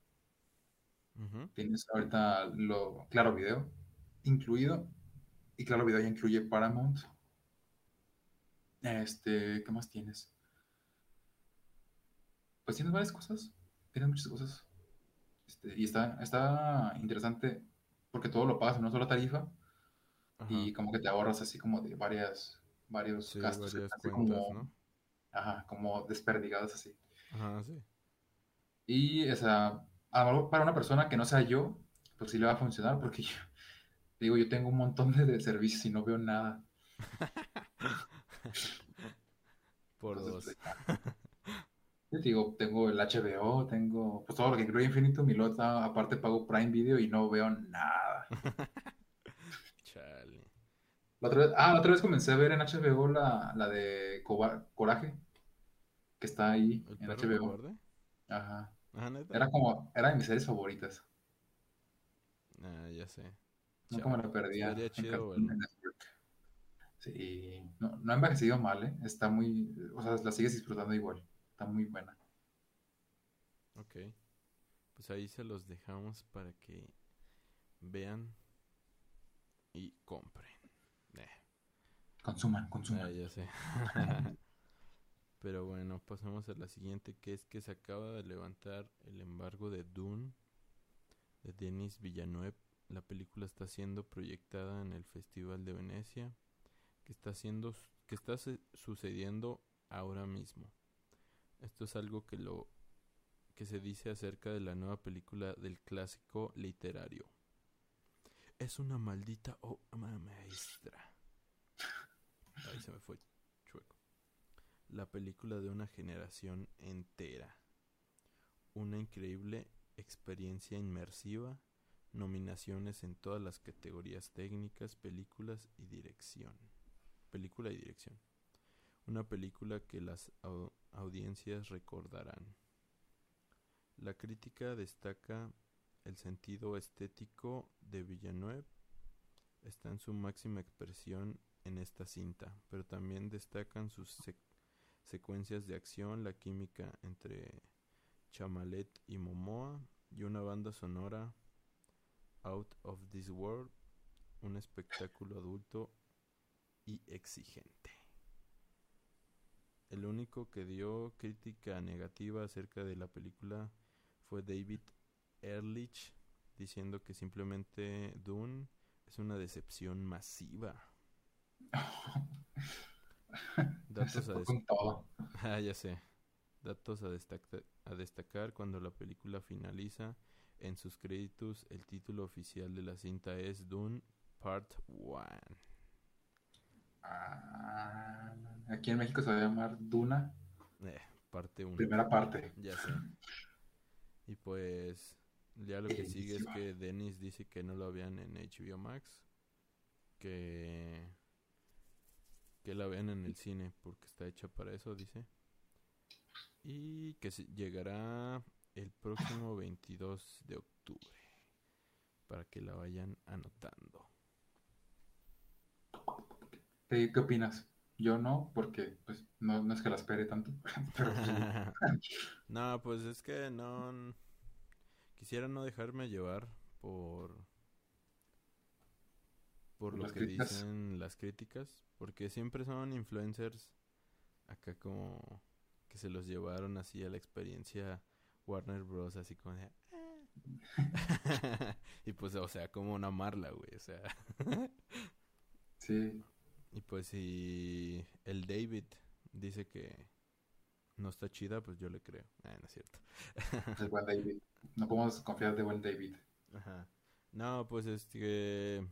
Tienes ahorita lo, Claro Video incluido. Y Claro Video ya incluye Paramount. Este, ¿qué más tienes? Pues tienes varias cosas. Tienes muchas cosas. Este, y está, está interesante porque todo lo pagas en una sola tarifa Ajá. y como que te ahorras así como de varias, varios Sí, gastos, varias así cuentas, como, ¿no? ajá, como desperdigados así. Ajá, sí. Y esa, a lo mejor para una persona que no sea yo, pues sí le va a funcionar porque yo, digo, yo tengo un montón de, de servicios y no veo nada. Por Entonces, dos. pues, te digo, tengo el HBO, tengo pues todo lo que incluye Infinitum y luego ta- aparte pago Prime Video y no veo nada. Chale. La otra vez, ah, la otra vez comencé a ver en HBO la, la de Coraje, que está ahí ¿El en perro HBO. cobarde? Ajá. Ajá, neta. Era como, era de mis series favoritas. Ah, ya sé. Nunca me la perdía en chido. Sí, no, no ha envejecido mal, ¿eh? Está muy, o sea, la sigues disfrutando igual. Está muy buena. Ok. Pues ahí se los dejamos para que vean y compren. Eh, Consuman, ah, consuman. ya sé. Pero bueno, pasamos a la siguiente, que es que se acaba de levantar el embargo de Dune de Denis Villeneuve. La película está siendo proyectada en el Festival de Venecia, que está siendo que está sucediendo ahora mismo. Esto es algo que lo que se dice acerca de la nueva película del clásico literario. Es una maldita obra maestra. Ahí se me fue. La película de una generación entera. Una increíble experiencia inmersiva. Nominaciones en todas las categorías técnicas, películas y dirección. Película y dirección. Una película que las au- audiencias recordarán. La crítica destaca el sentido estético de Villeneuve. Está en su máxima expresión en esta cinta, pero también destacan sus sec- secuencias de acción, la química entre Chamalet y Momoa y una banda sonora Out of This World, un espectáculo adulto y exigente. El único que dio crítica negativa acerca de la película fue David Ehrlich, diciendo que simplemente Dune es una decepción masiva. Datos a, fue des- con todo. Ah, ya sé. Datos a, destaca- a destacar cuando la película finaliza. En sus créditos, el título oficial de la cinta es Dune Part 1. Ah, aquí en México se va a llamar Duna, Eh, parte 1. primera parte. Ya sé. Y pues, ya lo que sigue es que Dennis dice que no lo vean en HBO Max. Que. Que la vean en el cine porque está hecha para eso, dice. Y que se- llegará el próximo 22 de octubre. Para que la vayan anotando. ¿Qué, opinas? Yo no, porque pues no, no es que la espere tanto, pero no, pues es que no. Quisiera no dejarme llevar por. Por Por lo las que críticas. dicen las críticas. Porque siempre son influencers acá como que se los llevaron así a la experiencia Warner Bros. Así como de. "Ah". y pues, o sea, como no amarla, güey. O sea. sí, Y pues si el David dice que no está chida, pues yo le creo. Ah, no es cierto. el buen David. No podemos confiar de buen David. Ajá. No, pues es que...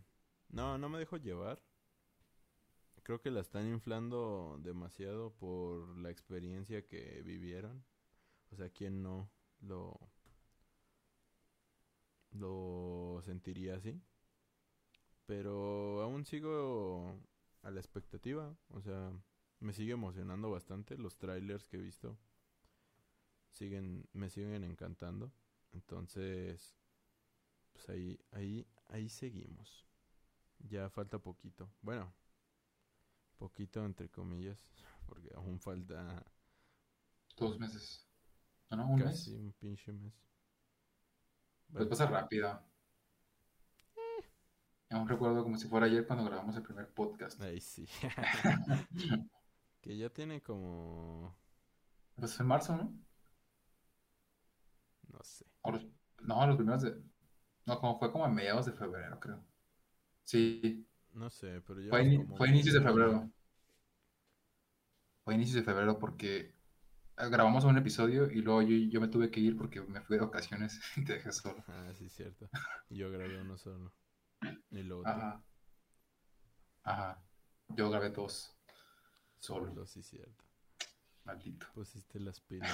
No, no me dejo llevar. Creo que la están inflando demasiado por la experiencia que vivieron. O sea, ¿quién no lo... lo sentiría así? Pero aún sigo a la expectativa. O sea, me sigue emocionando bastante. Los trailers que he visto siguen, me siguen encantando. Entonces, pues ahí, ahí, ahí seguimos. Ya falta poquito. Bueno, poquito entre comillas, porque aún falta Dos meses. No, no, un casi mes. un pinche mes. Pues pasa rápido. Aún recuerdo como si fuera ayer cuando grabamos el primer podcast. ahí sí. que ya tiene como, Pues en marzo, ¿no? no sé. Los- no, los primeros de... No, como fue como a mediados de febrero, creo. Sí, No sé, pero ya fue, como fue inicios de febrero. Fue inicios de febrero porque eh, grabamos un episodio y luego yo, yo me tuve que ir porque me fui de vacaciones y te dejé solo. Ah, sí, cierto. Yo grabé uno solo. Y luego Ajá. Ajá. Yo grabé dos. Solo. solo, sí, cierto. Maldito. Pusiste las pilas.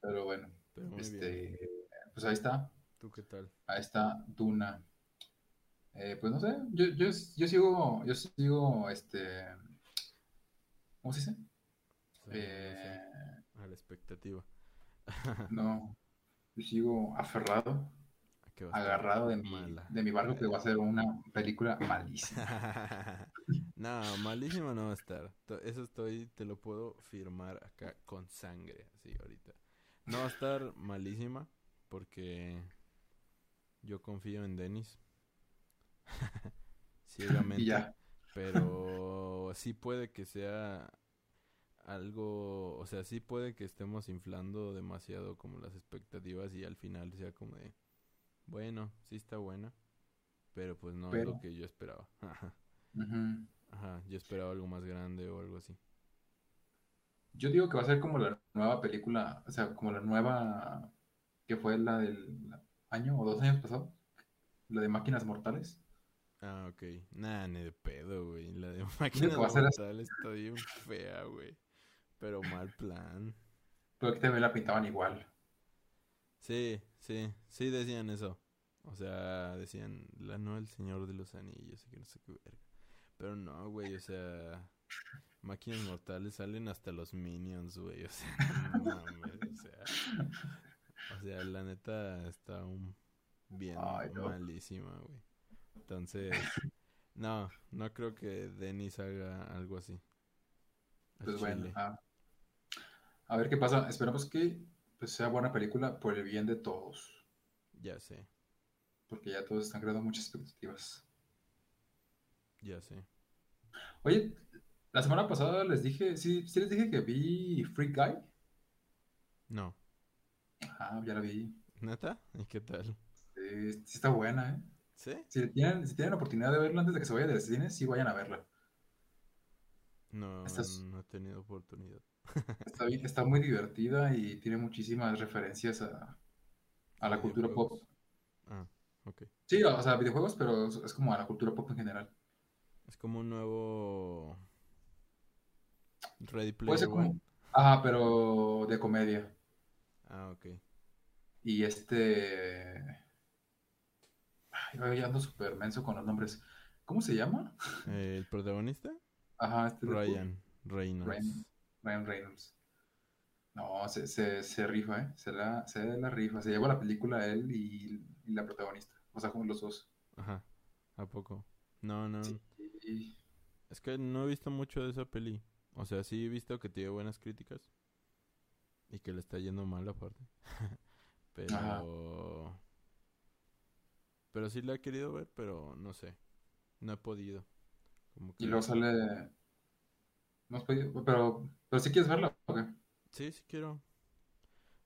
Pero bueno, Pero muy bien. este, pues ahí está. ¿Tú qué tal? Ahí está Duna. Eh, pues no sé, yo, yo, yo sigo, yo sigo, este, ¿cómo se dice? Eh, a la expectativa. no, yo sigo aferrado, Que va a estar agarrado de mi, mala. de mi barco que va a ser una película malísima. no, malísimo no va a estar. Eso estoy, te lo puedo firmar acá con sangre, así ahorita. No va a estar malísima porque yo confío en Dennis. Ciegamente. Y ya. Pero sí puede que sea algo, o sea, sí puede que estemos inflando demasiado como las expectativas y al final sea como de, bueno, sí está buena, pero pues no es lo que yo esperaba. Ajá, yo esperaba algo más grande o algo así. Yo digo que va a ser como la nueva película, o sea, como la nueva que fue la del año o dos años pasado, la de Máquinas Mortales. Ah, ok. Nah, ni de pedo, güey. La de Digo máquinas que va a ser así, mortales está bien fea, güey. Pero mal plan. pero que también la pintaban igual. Sí, sí, sí decían eso. O sea, decían la no el Señor de los Anillos y que no sé qué verga. Pero no, güey, o sea, máquinas mortales salen hasta los minions, güey. O sea, no mames, o sea, o sea, la neta está un bien Ay, no. malísima, güey. Entonces, no, no creo que Dennis haga algo así. Pues bueno, chile. a, a ver qué pasa. Esperamos que pues, sea buena película por el bien de todos, Ya sé, porque ya todos están creando muchas expectativas. ya sé. Oye, la semana pasada les dije, sí, sí les dije que vi Free Guy. No, Ah, ya la vi. ¿neta? ¿Y qué tal? Sí, sí está buena, ¿eh? ¿Sí? Si tienen, si tienen oportunidad de verla antes de que se vaya del cine, sí vayan a verla. No, es- no he tenido oportunidad. Está, bien- está muy divertida y tiene muchísimas referencias a, a la cultura pop. Ah, ok. Sí, o sea, videojuegos, pero es como a la cultura pop en general. Es como un nuevo Ready Puede ser Player One. como, ah, pero de comedia. Ah, ok. Y este, ay, ando súper menso con los nombres. ¿Cómo se llama? Eh, ¿El protagonista? Ajá, este de Ryan Reynolds. Ryan. Ryan Reynolds. No, se, se, se rifa, ¿eh? Se la, se la rifa. Se lleva la película él y, y la protagonista. O sea, como los dos. Ajá. ¿A poco? No, no. Sí. Es que no he visto mucho de esa peli. O sea, sí he visto que tiene buenas críticas. Y que le está yendo mal aparte. pero... Ajá. Pero sí la he querido ver, pero no sé. No he podido. Como Y luego sale. No has podido. Pero, pero si quieres verla, ¿o qué? Sí, sí quiero.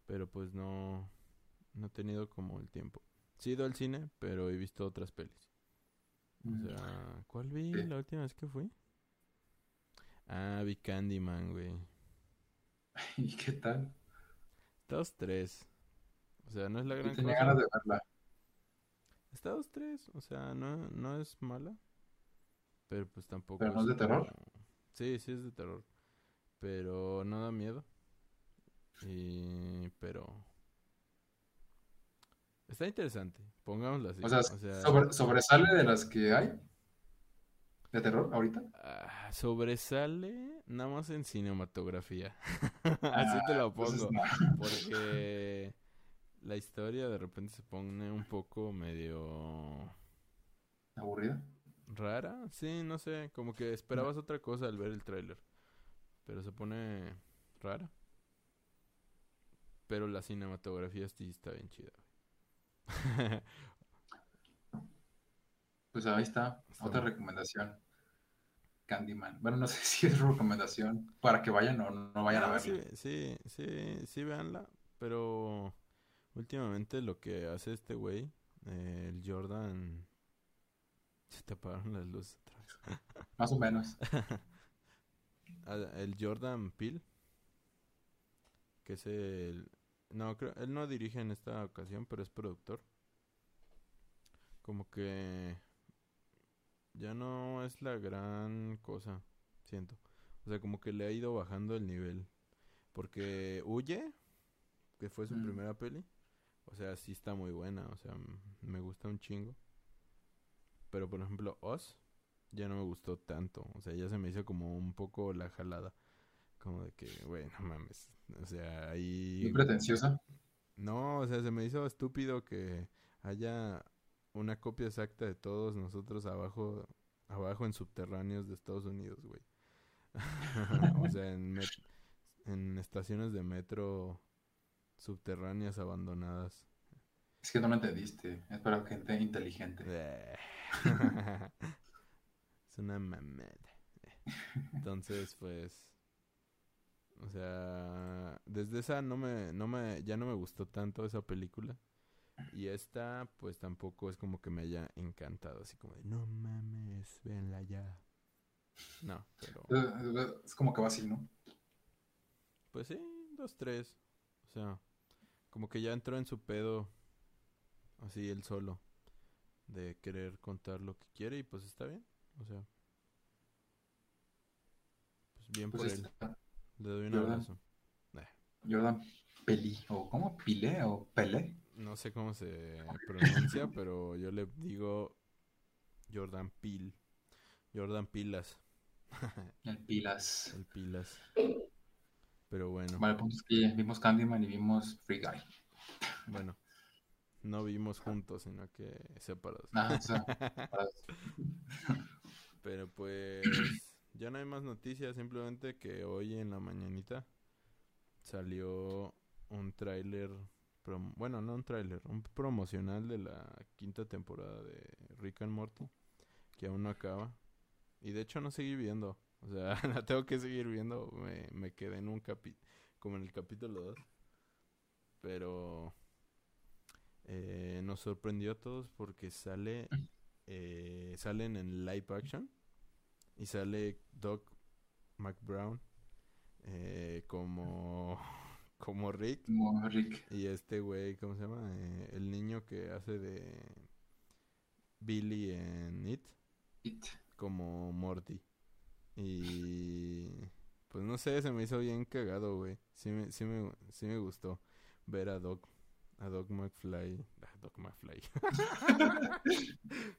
Pero pues no, no he tenido como el tiempo. Sí he ido al cine, pero he visto otras pelis. O Mm. sea, ¿cuál vi Sí. la última vez que fui? Ah, vi Candyman, güey. ¿Y qué tal? Dos, tres. O sea, no es la gran tenía cosa. ganas de verla. Está dos, tres. O sea, no, no es mala. Pero pues tampoco ¿Pero no es de terror? como- Sí, sí es de terror. Pero no da miedo. Y... Pero... Está interesante. Pongámoslo así. O sea, O sea, sobre- sobresale de las que hay de terror ahorita. ah, sobresale nada más en cinematografía. Así te Ah, lo entonces pongo. no. Porque la historia de repente se pone un poco medio ¿Aburrida? rara. Sí, no sé, como que esperabas otra cosa al ver el tráiler. Pero se pone rara. Pero la cinematografía sí está bien chida. Pues ahí está. Está Otra bien. recomendación. Candyman. Bueno, no sé si es recomendación para que vayan o no vayan a Ah, verla. sí, sí, sí, sí, véanla. Pero últimamente lo que hace este güey, eh, el Jordan... Se te apagaron las luces otra vez. Más o menos. Ah, El Jordan Peele, que es el... No, creo, él no dirige en esta ocasión, pero es productor. Como que ya no es la gran cosa, siento. O sea, como que le ha ido bajando el nivel. Porque Huye, que fue su Mm. primera peli, o sea, sí está muy buena, o sea, me gusta un chingo. Pero por ejemplo, Oz ya no me gustó tanto, o sea, ya se me hizo como un poco la jalada. Como de que, güey, no mames. O sea, ahí Muy pretenciosa. no, o sea, se me hizo estúpido que haya una copia exacta de todos nosotros abajo, abajo en subterráneos de Estados Unidos, güey. o sea, en, en estaciones de metro subterráneas abandonadas. Es que no lo entendiste. Es para gente inteligente. Es una mamada. Entonces, pues. O sea, desde esa no me, no me, ya no me gustó tanto esa película. Y esta, pues tampoco es como que me haya encantado. Así como de, no mames, véanla ya. No, pero. Es como que va así, ¿no? Pues sí, dos, tres. O sea, como que ya entró en su pedo. Así él solo. De querer contar lo que quiere y pues está bien. O sea. Pues bien Pues por él. está. Le doy un Jordan. abrazo. Jordan Peli. ¿O cómo? ¿Pile? ¿O Pelé? No sé cómo se pronuncia, pero yo le digo Jordan Pil. Jordan Pilas. El Pilas. El Pilas. Pero bueno, Vale, punto es que vimos Candyman y vimos Free Guy. bueno. No vimos juntos, sino que separados. Para- Pero pues ya no hay más noticias, simplemente que hoy en la mañanita salió un tráiler, bueno, no un tráiler, un promocional de la quinta temporada de Rick and Morty, que aún no acaba. Y de hecho no seguí viendo, o sea, la tengo que seguir viendo, me, me quedé en un capi como en el capítulo 2. Pero eh, nos sorprendió a todos porque sale eh, salen en live action y sale Doc McBrown eh, como como Rick como Rick. y este güey cómo se llama Eh, el niño que hace de Billy en It It. como Morty y pues no sé se me hizo bien cagado güey sí me, sí me, sí me gustó ver a Doc a Doc McFly a Doc McFly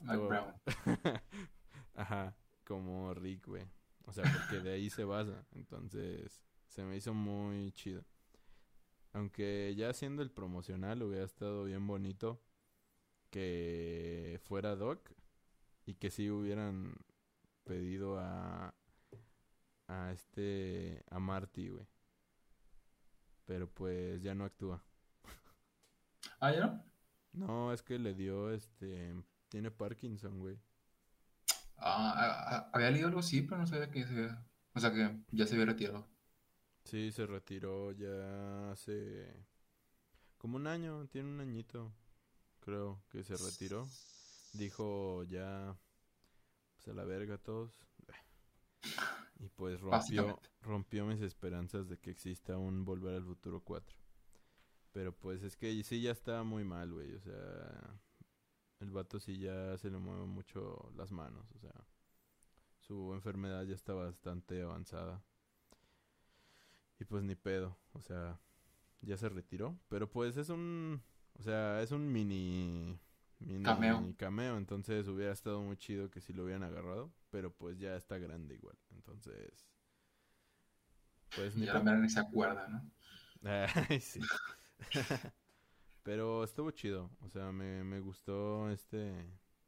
Estuvo-. Ajá, como Rick, güey. O sea, porque de ahí se basa. Entonces, se me hizo muy chido. Aunque ya haciendo el promocional hubiera estado bien bonito que fuera Doc y que sí hubieran pedido a a este a Marty, güey. Pero pues ya no actúa. Ah, ¿ya no? No, es que le dio este tiene Parkinson, güey. Ah, había leído algo así, pero no sabía que se... O sea, que ya se había retirado. Sí, se retiró ya hace como un año, tiene un añito, creo que se retiró. Dijo ya, a la verga todos. Y pues rompió, rompió mis esperanzas de que exista un Volver al Futuro 4. Pero pues es que sí ya está muy mal, güey. O sea, el vato sí ya se le mueven mucho las manos. O sea, su enfermedad ya está bastante avanzada. Y pues ni pedo, o sea, ya se retiró. Pero pues es un, o sea, es un mini, mini Cameo. cameo, entonces hubiera estado muy chido que si lo hubieran agarrado. Pero pues ya está grande igual, entonces, pues ni ya la ni se acuerda, ¿no? Ay, sí. Pero estuvo chido, o sea, me, me gustó este,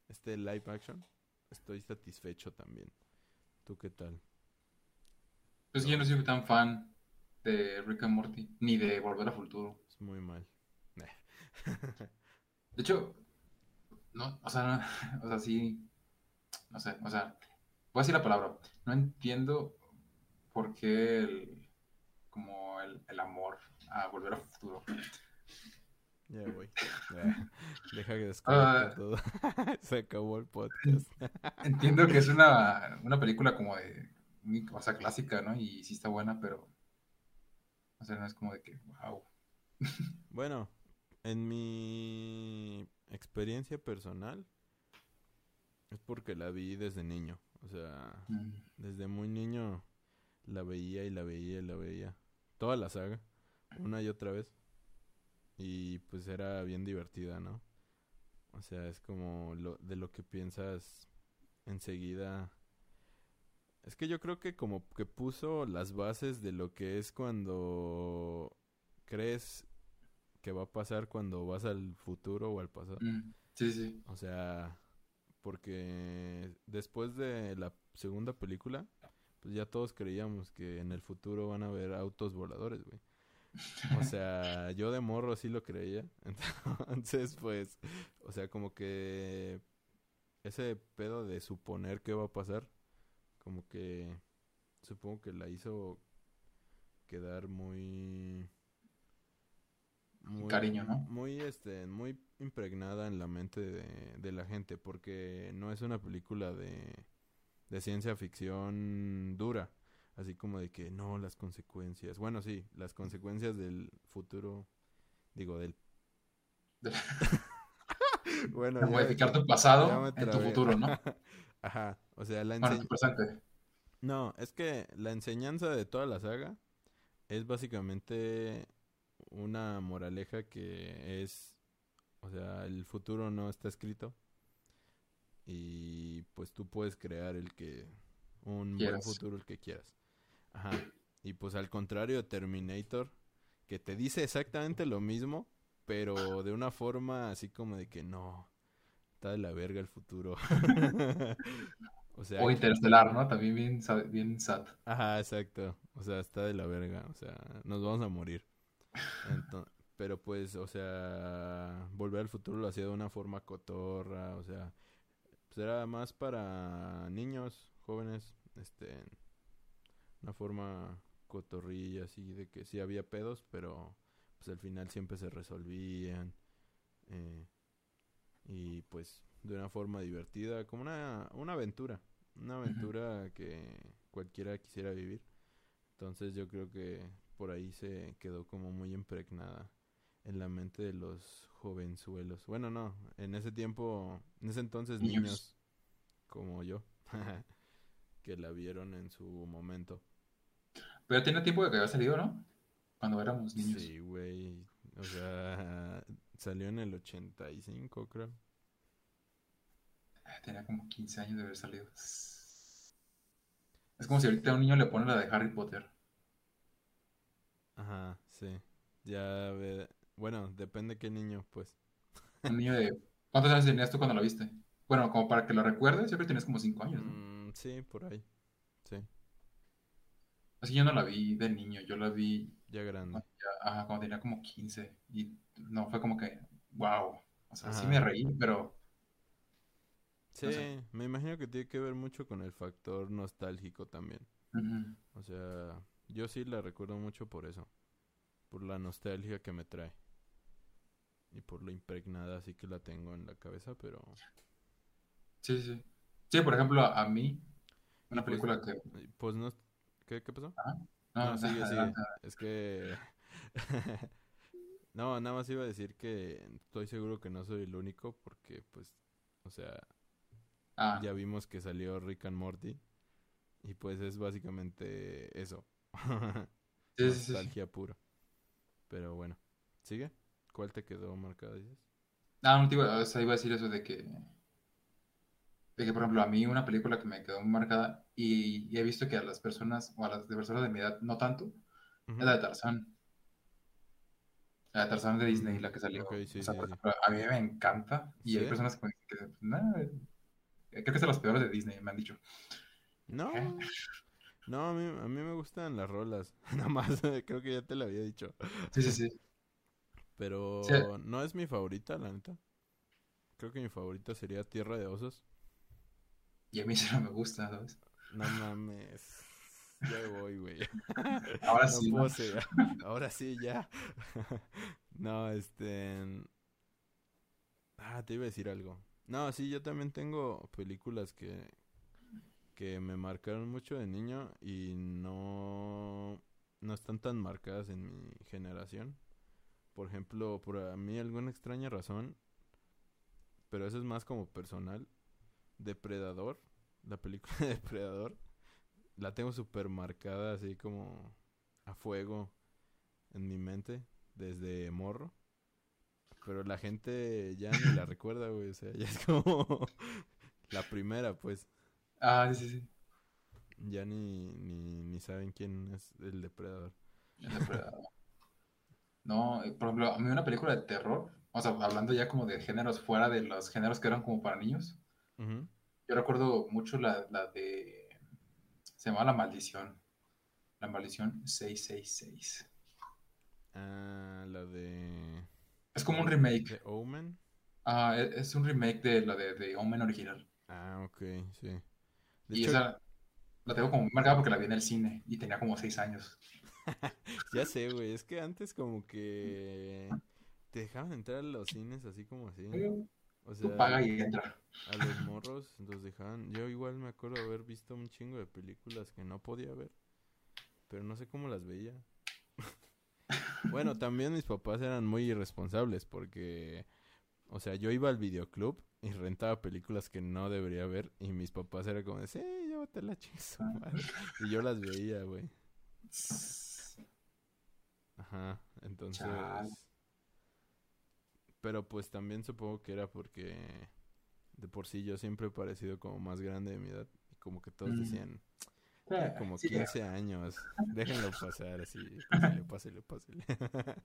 este live action. Estoy satisfecho también. ¿Tú qué tal? Pues yo no soy tan fan de Rick and Morty, ni de Volver al Futuro. Es muy mal. De hecho, no, o sea, no- o sea, sí, no sé, o sea, voy a decir la palabra, no entiendo por qué el, como el, el amor a Volver al Futuro. Ya, güey. Ya. Deja que desconecte Ah. todo. Se acabó el podcast. Entiendo que es una, una película como de, o sea, clásica, ¿no? Y sí está buena, pero, o sea, no es como de que, wow. Bueno, en mi experiencia personal es porque la vi desde niño. O sea, Mm, desde muy niño la veía y la veía y la veía. Toda la saga, una y otra vez. Y pues era bien divertida, ¿no? O sea, es como lo, de lo que piensas enseguida. Es que yo creo que como que puso las bases de lo que es cuando crees que va a pasar cuando vas al futuro o al pasado. mm, Sí, sí. O sea, porque después de la segunda película, pues ya todos creíamos que en el futuro van a haber autos voladores, güey. O sea, yo de morro sí lo creía. Entonces, pues, o sea, como que ese pedo de suponer qué va a pasar, como que supongo que la hizo quedar muy muy cariño, ¿no? Muy este muy impregnada en la mente de, de la gente porque no es una película de de ciencia ficción dura, así como de que no las consecuencias. Bueno, sí, las consecuencias del futuro digo del bueno, modificar tu pasado en tu futuro, ¿no? Ajá, o sea, la bueno, presente. No, es que la enseñanza de toda la saga es básicamente una moraleja que es, o sea, el futuro no está escrito y pues tú puedes crear el que, un buen futuro el que quieras. Ajá. Y pues al contrario Terminator, que te dice exactamente lo mismo, pero de una forma así como de que no, está de la verga el futuro. o sea, o Interestelar, ¿no? También bien, bien sad. Ajá, exacto. O sea, está de la verga. O sea, nos vamos a morir. Pero pues, o sea, Volver al futuro lo hacía de una forma cotorra, o sea, pues era más para niños, jóvenes, este, una forma cotorrilla, así de que sí había pedos, pero pues al final siempre se resolvían. Eh, y pues de una forma divertida, como una, una aventura, una aventura que cualquiera quisiera vivir. Entonces yo creo que por ahí se quedó como muy impregnada en la mente de los jovenzuelos. Bueno, no, en ese tiempo, en ese entonces niños como yo, que la vieron en su momento. Pero tiene tiempo de que había salido, ¿no? Cuando éramos niños. Sí, güey. O sea, salió en el 85, creo. Ah, tenía como 15 años de haber salido. Es como si ahorita a un niño le pone la de Harry Potter. Ajá, sí. Ya ve... Bueno, depende qué niño, pues. Un niño de... ¿Cuántos años tenías tú cuando la viste? Bueno, como para que lo recuerdes, que tienes como 5 años, ¿no? Mm, sí, por ahí. Sí. Así yo no la vi de niño, yo la vi... Ya grande. ajá, cuando tenía como 15. Y no, fue como que, wow. O sea, sí me reí, pero... Sí, me imagino que tiene que ver mucho con el factor nostálgico también. O sea, yo sí la recuerdo mucho por eso. Por la nostalgia que me trae. Y por lo impregnada así que la tengo en la cabeza, pero... Sí, sí. Sí, por ejemplo, a mí, una pues, película que... Pues no... ¿Qué, qué pasó? No, sigue, sigue. Es que... no, nada más iba a decir que estoy seguro que no soy el único porque, pues, o sea, ah. ya vimos que salió Rick and Morty y pues es básicamente eso. Sí, sí, Nostalgia pura. Pero bueno, ¿sigue? ¿Cuál te quedó marcado, dices? Ah, no, te iba, o sea, iba a decir eso de que de que, por ejemplo, a mí una película que me quedó marcada y, he visto que a las personas, o a las de personas de mi edad, no tanto, es la de Tarzán. La de Tarzán de Disney, la que salió. A mí me encanta. Y hay personas que, que creo que es de las peores de Disney, me han dicho. No. No, a mí, a mí me gustan las rolas. Nada más, creo que ya te lo había dicho. Sí, sí, sí. Pero no es mi favorita, la neta. Creo que mi favorita sería Tierra de Osos. Y a mí eso no me gusta, ¿sabes? No mames. Ya voy, güey. Ahora sí. Ahora sí, ya. no, este. Ah, te iba a decir algo. No, sí, yo también tengo películas que, que me marcaron mucho de niño y no, no están tan marcadas en mi generación. Por ejemplo, por a mí alguna extraña razón, pero eso es más como personal, Depredador, la película de Depredador, la tengo súper marcada así como a fuego en mi mente desde morro. Pero la gente ya ni la recuerda, güey. O sea, ya es como la primera, pues. Ah, sí, sí. Ya ni, ni, ni saben quién es el depredador. El depredador. no, eh, por ejemplo, a mí una película de terror, o sea, hablando ya como de géneros fuera de los géneros que eran como para niños. Yo recuerdo mucho la, la de. Se llama La Maldición. La Maldición 666. Ah, la de... Es como un remake. De Omen. Ah, e- es un remake de la de, de Omen original. Ah, ok, sí. De Y hecho, esa la tengo como marcada porque la vi en el cine y tenía como seis años. ya sé, güey, es que antes como que te dejaban entrar a los cines así como así. O Tú sea, paga y entra. a los morros los dejaban. Yo igual me acuerdo haber visto un chingo de películas que no podía ver, pero no sé cómo las veía. Bueno, también mis papás eran muy irresponsables porque, o sea, yo iba al videoclub y rentaba películas que no debería ver y mis papás eran como de, sí, llévatela, chingue su madre". Y yo las veía, güey. Ajá, entonces... Pero pues también supongo que era porque de por sí yo siempre he parecido como más grande de mi edad y como que todos Mm. decían, "Tiene como sí, 15 años, déjenlo pasar así, pásale, pásale, pásale.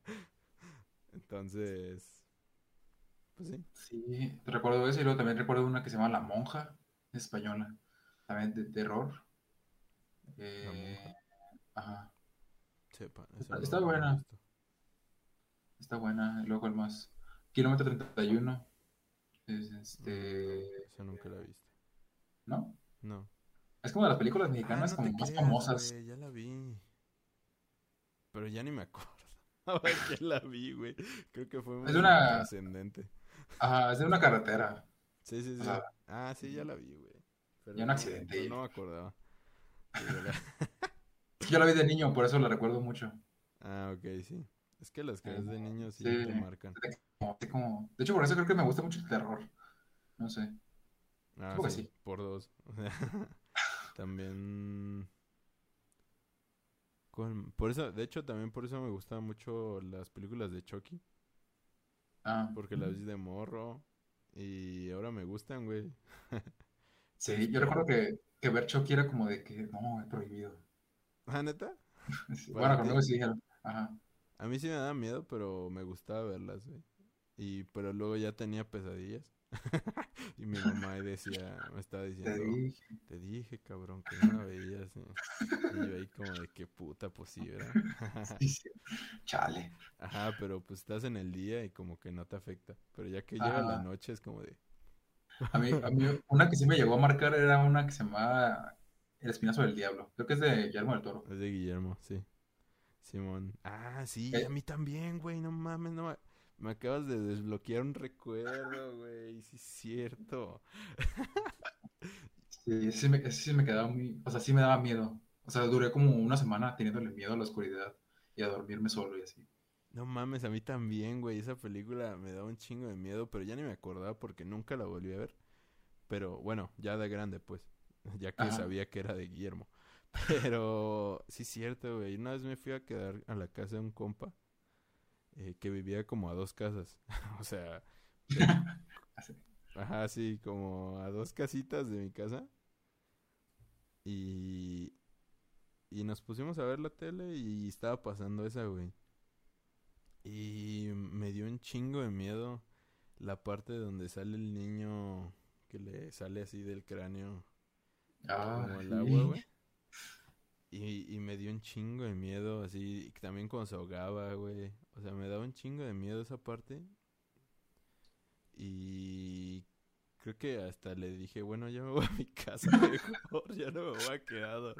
Entonces, pues sí. Sí, recuerdo eso y luego también recuerdo una que se llama La Monja, española, también de terror. Eh, ajá, Sepa, Está- no buena. visto. está buena. Y luego el más, Kilómetro 31, es este, Esa nunca la viste. ¿no? No. Es como de las películas Ah, mexicanas no como más creas, famosas. ya la vi. Pero ya ni me acuerdo. que la vi, güey. Creo que fue muy Es una- trascendente. Ajá, es de una carretera. Sí, sí, sí. Ajá. Ah, sí, ya la vi, güey. Pero Ya un no, accidente ahí. no me acordaba. Ya la- Yo la vi de niño, por eso la recuerdo mucho. Ah, ok, sí. Es que las que ves de niño sí, Sí. te marcan. Como- De hecho, por eso creo que me gusta mucho el terror. No sé. Ah, sí, sí. por dos. O sea, también... Por eso, de hecho, también por eso me gustan mucho las películas de Chucky. Ah, Porque las vi de morro. Y ahora me gustan, güey. sí, yo recuerdo que, que ver Chucky era como de que no, es prohibido. ¿Ah, neta? Sí, ¿Para Bueno, conmigo sí dijeron. Ajá. A mí sí me da miedo, pero me gustaba verlas, güey. Y, pero luego ya tenía pesadillas. y mi mamá decía, me estaba Te diciendo, dije. te dije, cabrón, que no la veías. eh". Y yo ahí como de qué puta, pues sí, ¿verdad? Sí, sí. Chale. Ajá, pero pues estás en el día y como que no te afecta. Pero ya que llega la noche es como de, A mí, a mí, una que sí me llegó a marcar era una que se llamaba El Espinazo del Diablo. Creo que es de Guillermo del Toro. es de Guillermo, sí. Simón. Ah, sí, Eh. a mí también, güey, no mames, no. ma- Me acabas de desbloquear un recuerdo, güey, sí es cierto. Sí, sí me, sí me quedaba muy. O sea, sí me daba miedo. O sea, duré como una semana teniéndole miedo a la oscuridad y a dormirme solo y así. No mames, a mí también, güey. Esa película me daba un chingo de miedo, pero ya ni me acordaba porque nunca la volví a ver. Pero bueno, ya de grande, pues. Ya que Ajá. sabía que era de Guillermo. Pero sí es cierto, güey. Una vez me fui a quedar a la casa de un compa eh, que vivía como a dos casas. o sea, Así. ajá, sí, como a dos casitas de mi casa. Y, y nos pusimos a ver la tele y estaba pasando esa, güey. Y me dio un chingo de miedo la parte donde sale el niño que le sale así del cráneo Ah, como el agua, güey. Y, y me dio un chingo de miedo, así, y también cuando se ahogaba, güey. O sea, me daba un chingo de miedo esa parte. Y creo que hasta le dije, bueno, ya me voy a mi casa mejor, ya no me voy a quedar.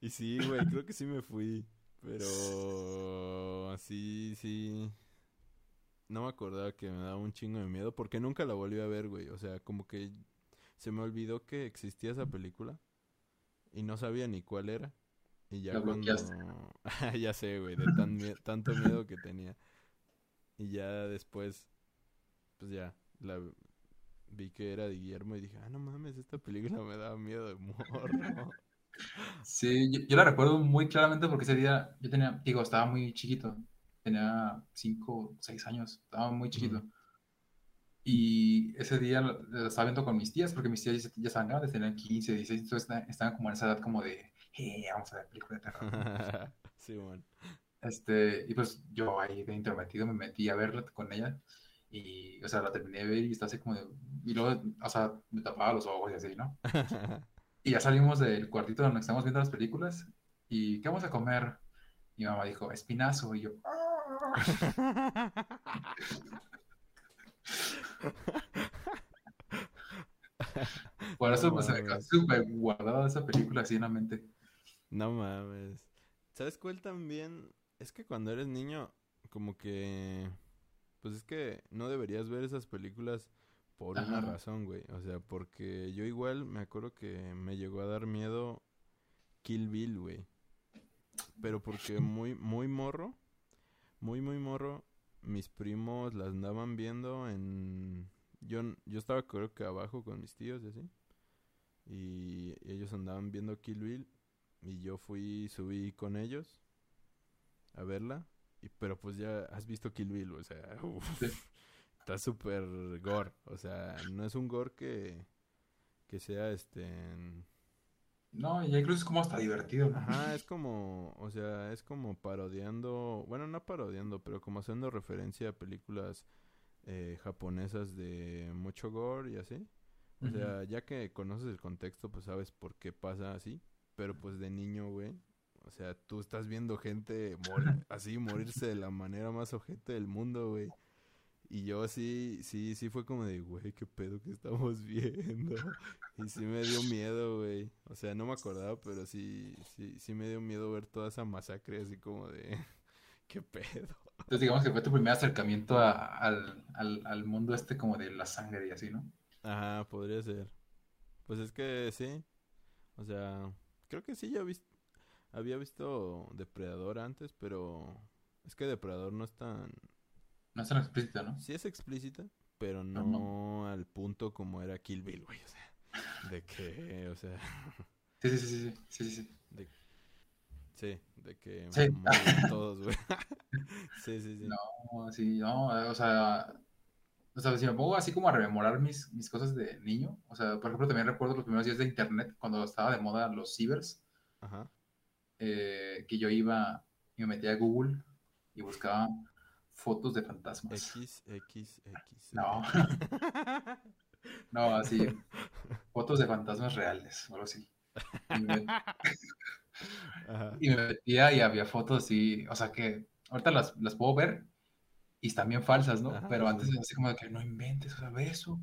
Y sí, güey, creo que sí me fui. Pero sí, sí. No me acordaba que me daba un chingo de miedo porque nunca la volví a ver, güey. O sea, como que se me olvidó que existía esa película y no sabía ni cuál era. Y ya La cuando... bloqueaste. ya sé, güey, de tan mie- tanto miedo que tenía. Y ya después, pues ya, la vi que era de Guillermo y dije, ah, no mames, esta película me daba miedo de morro. Sí, yo, yo la recuerdo muy claramente porque ese día yo tenía, digo, estaba muy chiquito. Tenía 5 o 6 años, estaba muy chiquito. Ujú. Y ese día lo, lo estaba viendo con mis tías, porque mis tías ya, ya estaban grandes, tenían 15, 16, entonces esta- estaban como en esa edad como de, vamos a ver película de terror. sí, man. Este, y pues yo ahí de intrometido me metí a verla con ella y, o sea, la terminé de ver y estaba así como de, y luego, o sea, me tapaba los ojos y así, ¿no? Y ya salimos del cuartito donde estamos viendo las películas y ¿qué vamos a comer? mi mamá dijo, espinazo, y yo, Por eso pues, se me quedó súper guardada esa película así en la mente. No mames. ¿Sabes cuál también? Es que cuando eres niño, como que... Pues es que no deberías ver esas películas por una razón, güey. O sea, porque yo igual me acuerdo que me llegó a dar miedo Kill Bill, güey. Pero porque muy, muy morro, muy, muy morro, mis primos las andaban viendo en... Yo, yo estaba creo que abajo con mis tíos y así. Y ellos andaban viendo Kill Bill. Y yo fui, subí con ellos a verla. Y, pero pues ya has visto Kill Bill, o sea, está súper gore. O sea, no es un gore que, que sea este... No, y incluso es como hasta divertido, Ajá, es como, o sea, es como parodiando, bueno, no parodiando, pero como haciendo referencia a películas eh, japonesas de mucho gore y así. O sea, ya que conoces el contexto, pues sabes por qué pasa así. Pero pues de niño, güey. O sea, tú estás viendo gente así morirse de la manera más ojete del mundo, güey. Y yo sí, sí, sí fue como de, güey, qué pedo que estamos viendo. Y sí me dio miedo, güey. O sea, no me acordaba, pero sí, sí, sí me dio miedo ver toda esa masacre así como de, qué pedo. Entonces digamos que fue tu primer acercamiento al, al, al mundo este como de la sangre y así, ¿no? Ajá, podría ser. Pues es que sí. O sea, creo que sí ya había visto Depredador antes, pero es que Depredador no es tan... No es tan explícita, ¿no? Sí es explícita, pero no, al punto como era Kill Bill, güey. O sea, de que, o sea... Sí, sí, sí, sí, sí, sí. sí. De... Sí, de que sí. todos, güey. sí, sí, sí. No, sí, no, o sea, o sea, si me pongo así como a rememorar mis, mis cosas de niño, o sea, por ejemplo, también recuerdo los primeros días de internet, cuando estaba de moda los cibers, eh, que yo iba y me metía a Google y buscaba fotos de fantasmas. X, X, X. No. no, así, fotos de fantasmas reales, o algo así. Y me... y me metía y había fotos así, o sea que ahorita las, las puedo ver y bien falsas, ¿no? Pero antes era así como de que no inventes, o sea, eso.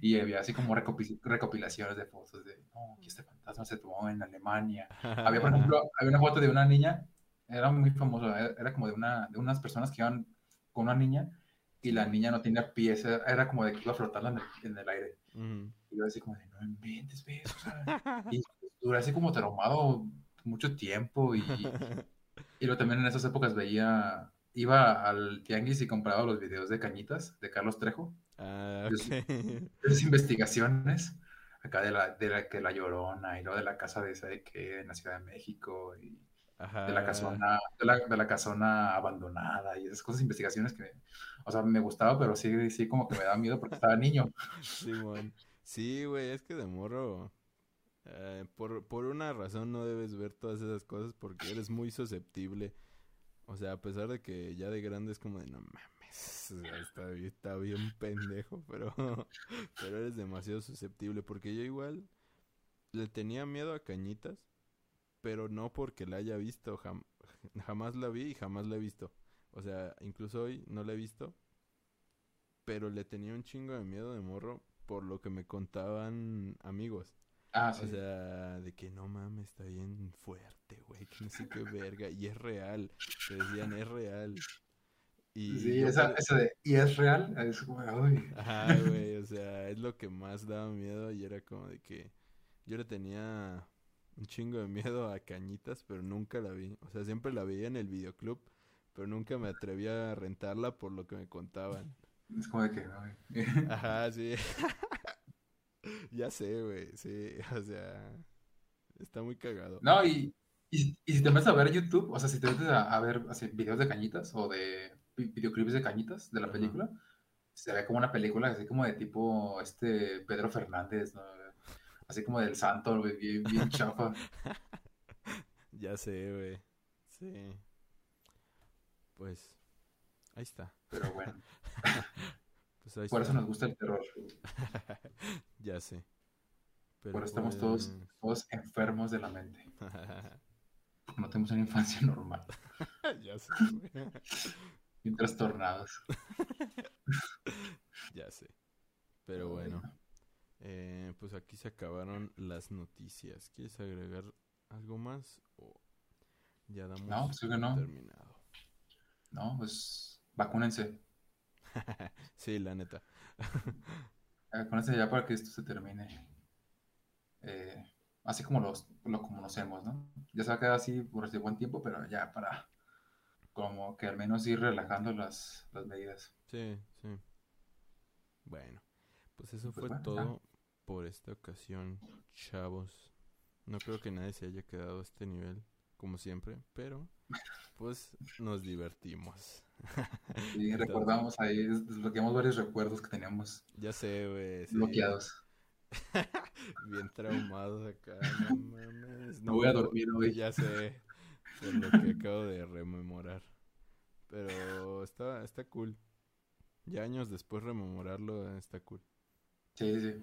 Y había así como recopilaciones de fotos de, no, que este fantasma se tomó en Alemania. había, por ejemplo, había una foto de una niña, era muy famoso, era como de, una, de unas personas que iban con una niña y la niña no tenía pies, era como de que iba a flotar en el, aire. Y yo así como de, no inventes, sea, y duré así como traumado mucho tiempo y, y luego también en esas épocas veía iba al tianguis y compraba los videos de Cañitas, de Carlos Trejo. Ah, Esas investigaciones, acá de la, de la, que la Llorona, y luego de la casa de esa de que en la Ciudad de México, y de la casona, de la, de la casona abandonada, y esas cosas, investigaciones que, o sea, me gustaba, pero sí, sí como que me daba miedo porque estaba niño. Sí, Sí, güey, es que de morro... Eh, por, por una razón no debes ver todas esas cosas porque eres muy susceptible o sea, a pesar de que ya de grande es como de no mames, está, bien pendejo, pero, pero eres demasiado susceptible. Porque yo igual le tenía miedo a Cañitas, pero no porque la haya visto, jamás la vi y jamás la he visto. O sea, incluso hoy no la he visto, pero le tenía un chingo de miedo de morro por lo que me contaban amigos. Ah, sí. O sea, de que no mames, está bien fuerte, güey, que no sé qué verga. Y es real. Te decían, es real. Y sí, esa, esa, de, y es real, es como, uy. Ajá, güey, o sea, es lo que más daba miedo y era como de que yo le tenía un chingo de miedo a Cañitas, pero nunca la vi. O sea, siempre la veía en el videoclub, pero nunca me atrevía a rentarla por lo que me contaban. Es como de que, ay. Ajá, sí. ya sé, güey, sí, o sea, está muy cagado. No, y, y, si te metes a ver YouTube, o sea, si te metes a, ver así, videos de cañitas o de videoclips de cañitas de la película, se ve como una película así como de tipo este Pedro Fernández, ¿no? Así como del santo, güey, bien, bien chafa. ya sé, güey, sí. Pues, ahí está. Pero bueno. Pues Por eso nos gusta el terror. ya sé. Por eso estamos todos, todos enfermos de la mente. no tenemos una infancia normal. ya sé. Bien trastornados. ya sé. Pero bueno, eh, pues aquí se acabaron las noticias. ¿Quieres agregar algo más o ya damos No, pues no. terminado? No, pues vacúnense. sí, la neta. Vacúnense ya para que esto se termine. Eh, así como los, lo conocemos, ¿no? Ya se va a quedar así por este buen tiempo, pero ya para como que al menos ir relajando las, las medidas. Sí, sí. Bueno, pues eso Pues fue bueno, todo por esta ocasión, chavos. No creo que nadie se haya quedado a este nivel, como siempre, pero pues nos divertimos. Entonces- recordamos ahí, des- desbloqueamos varios recuerdos que teníamos Ya sé, güey. sí. bloqueados. Bien traumados acá, no mames. No voy a dormir hoy. Ya sé, por lo que acabo de rememorar. Pero está, está cool. Ya años después rememorarlo eh, está cool. Sí, sí.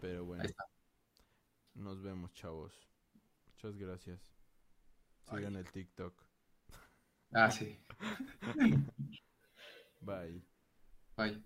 Pero bueno, Ahí está. nos vemos, chavos. Muchas gracias. Ay. Sigan el TikTok. Ah, sí. Bye. Bye.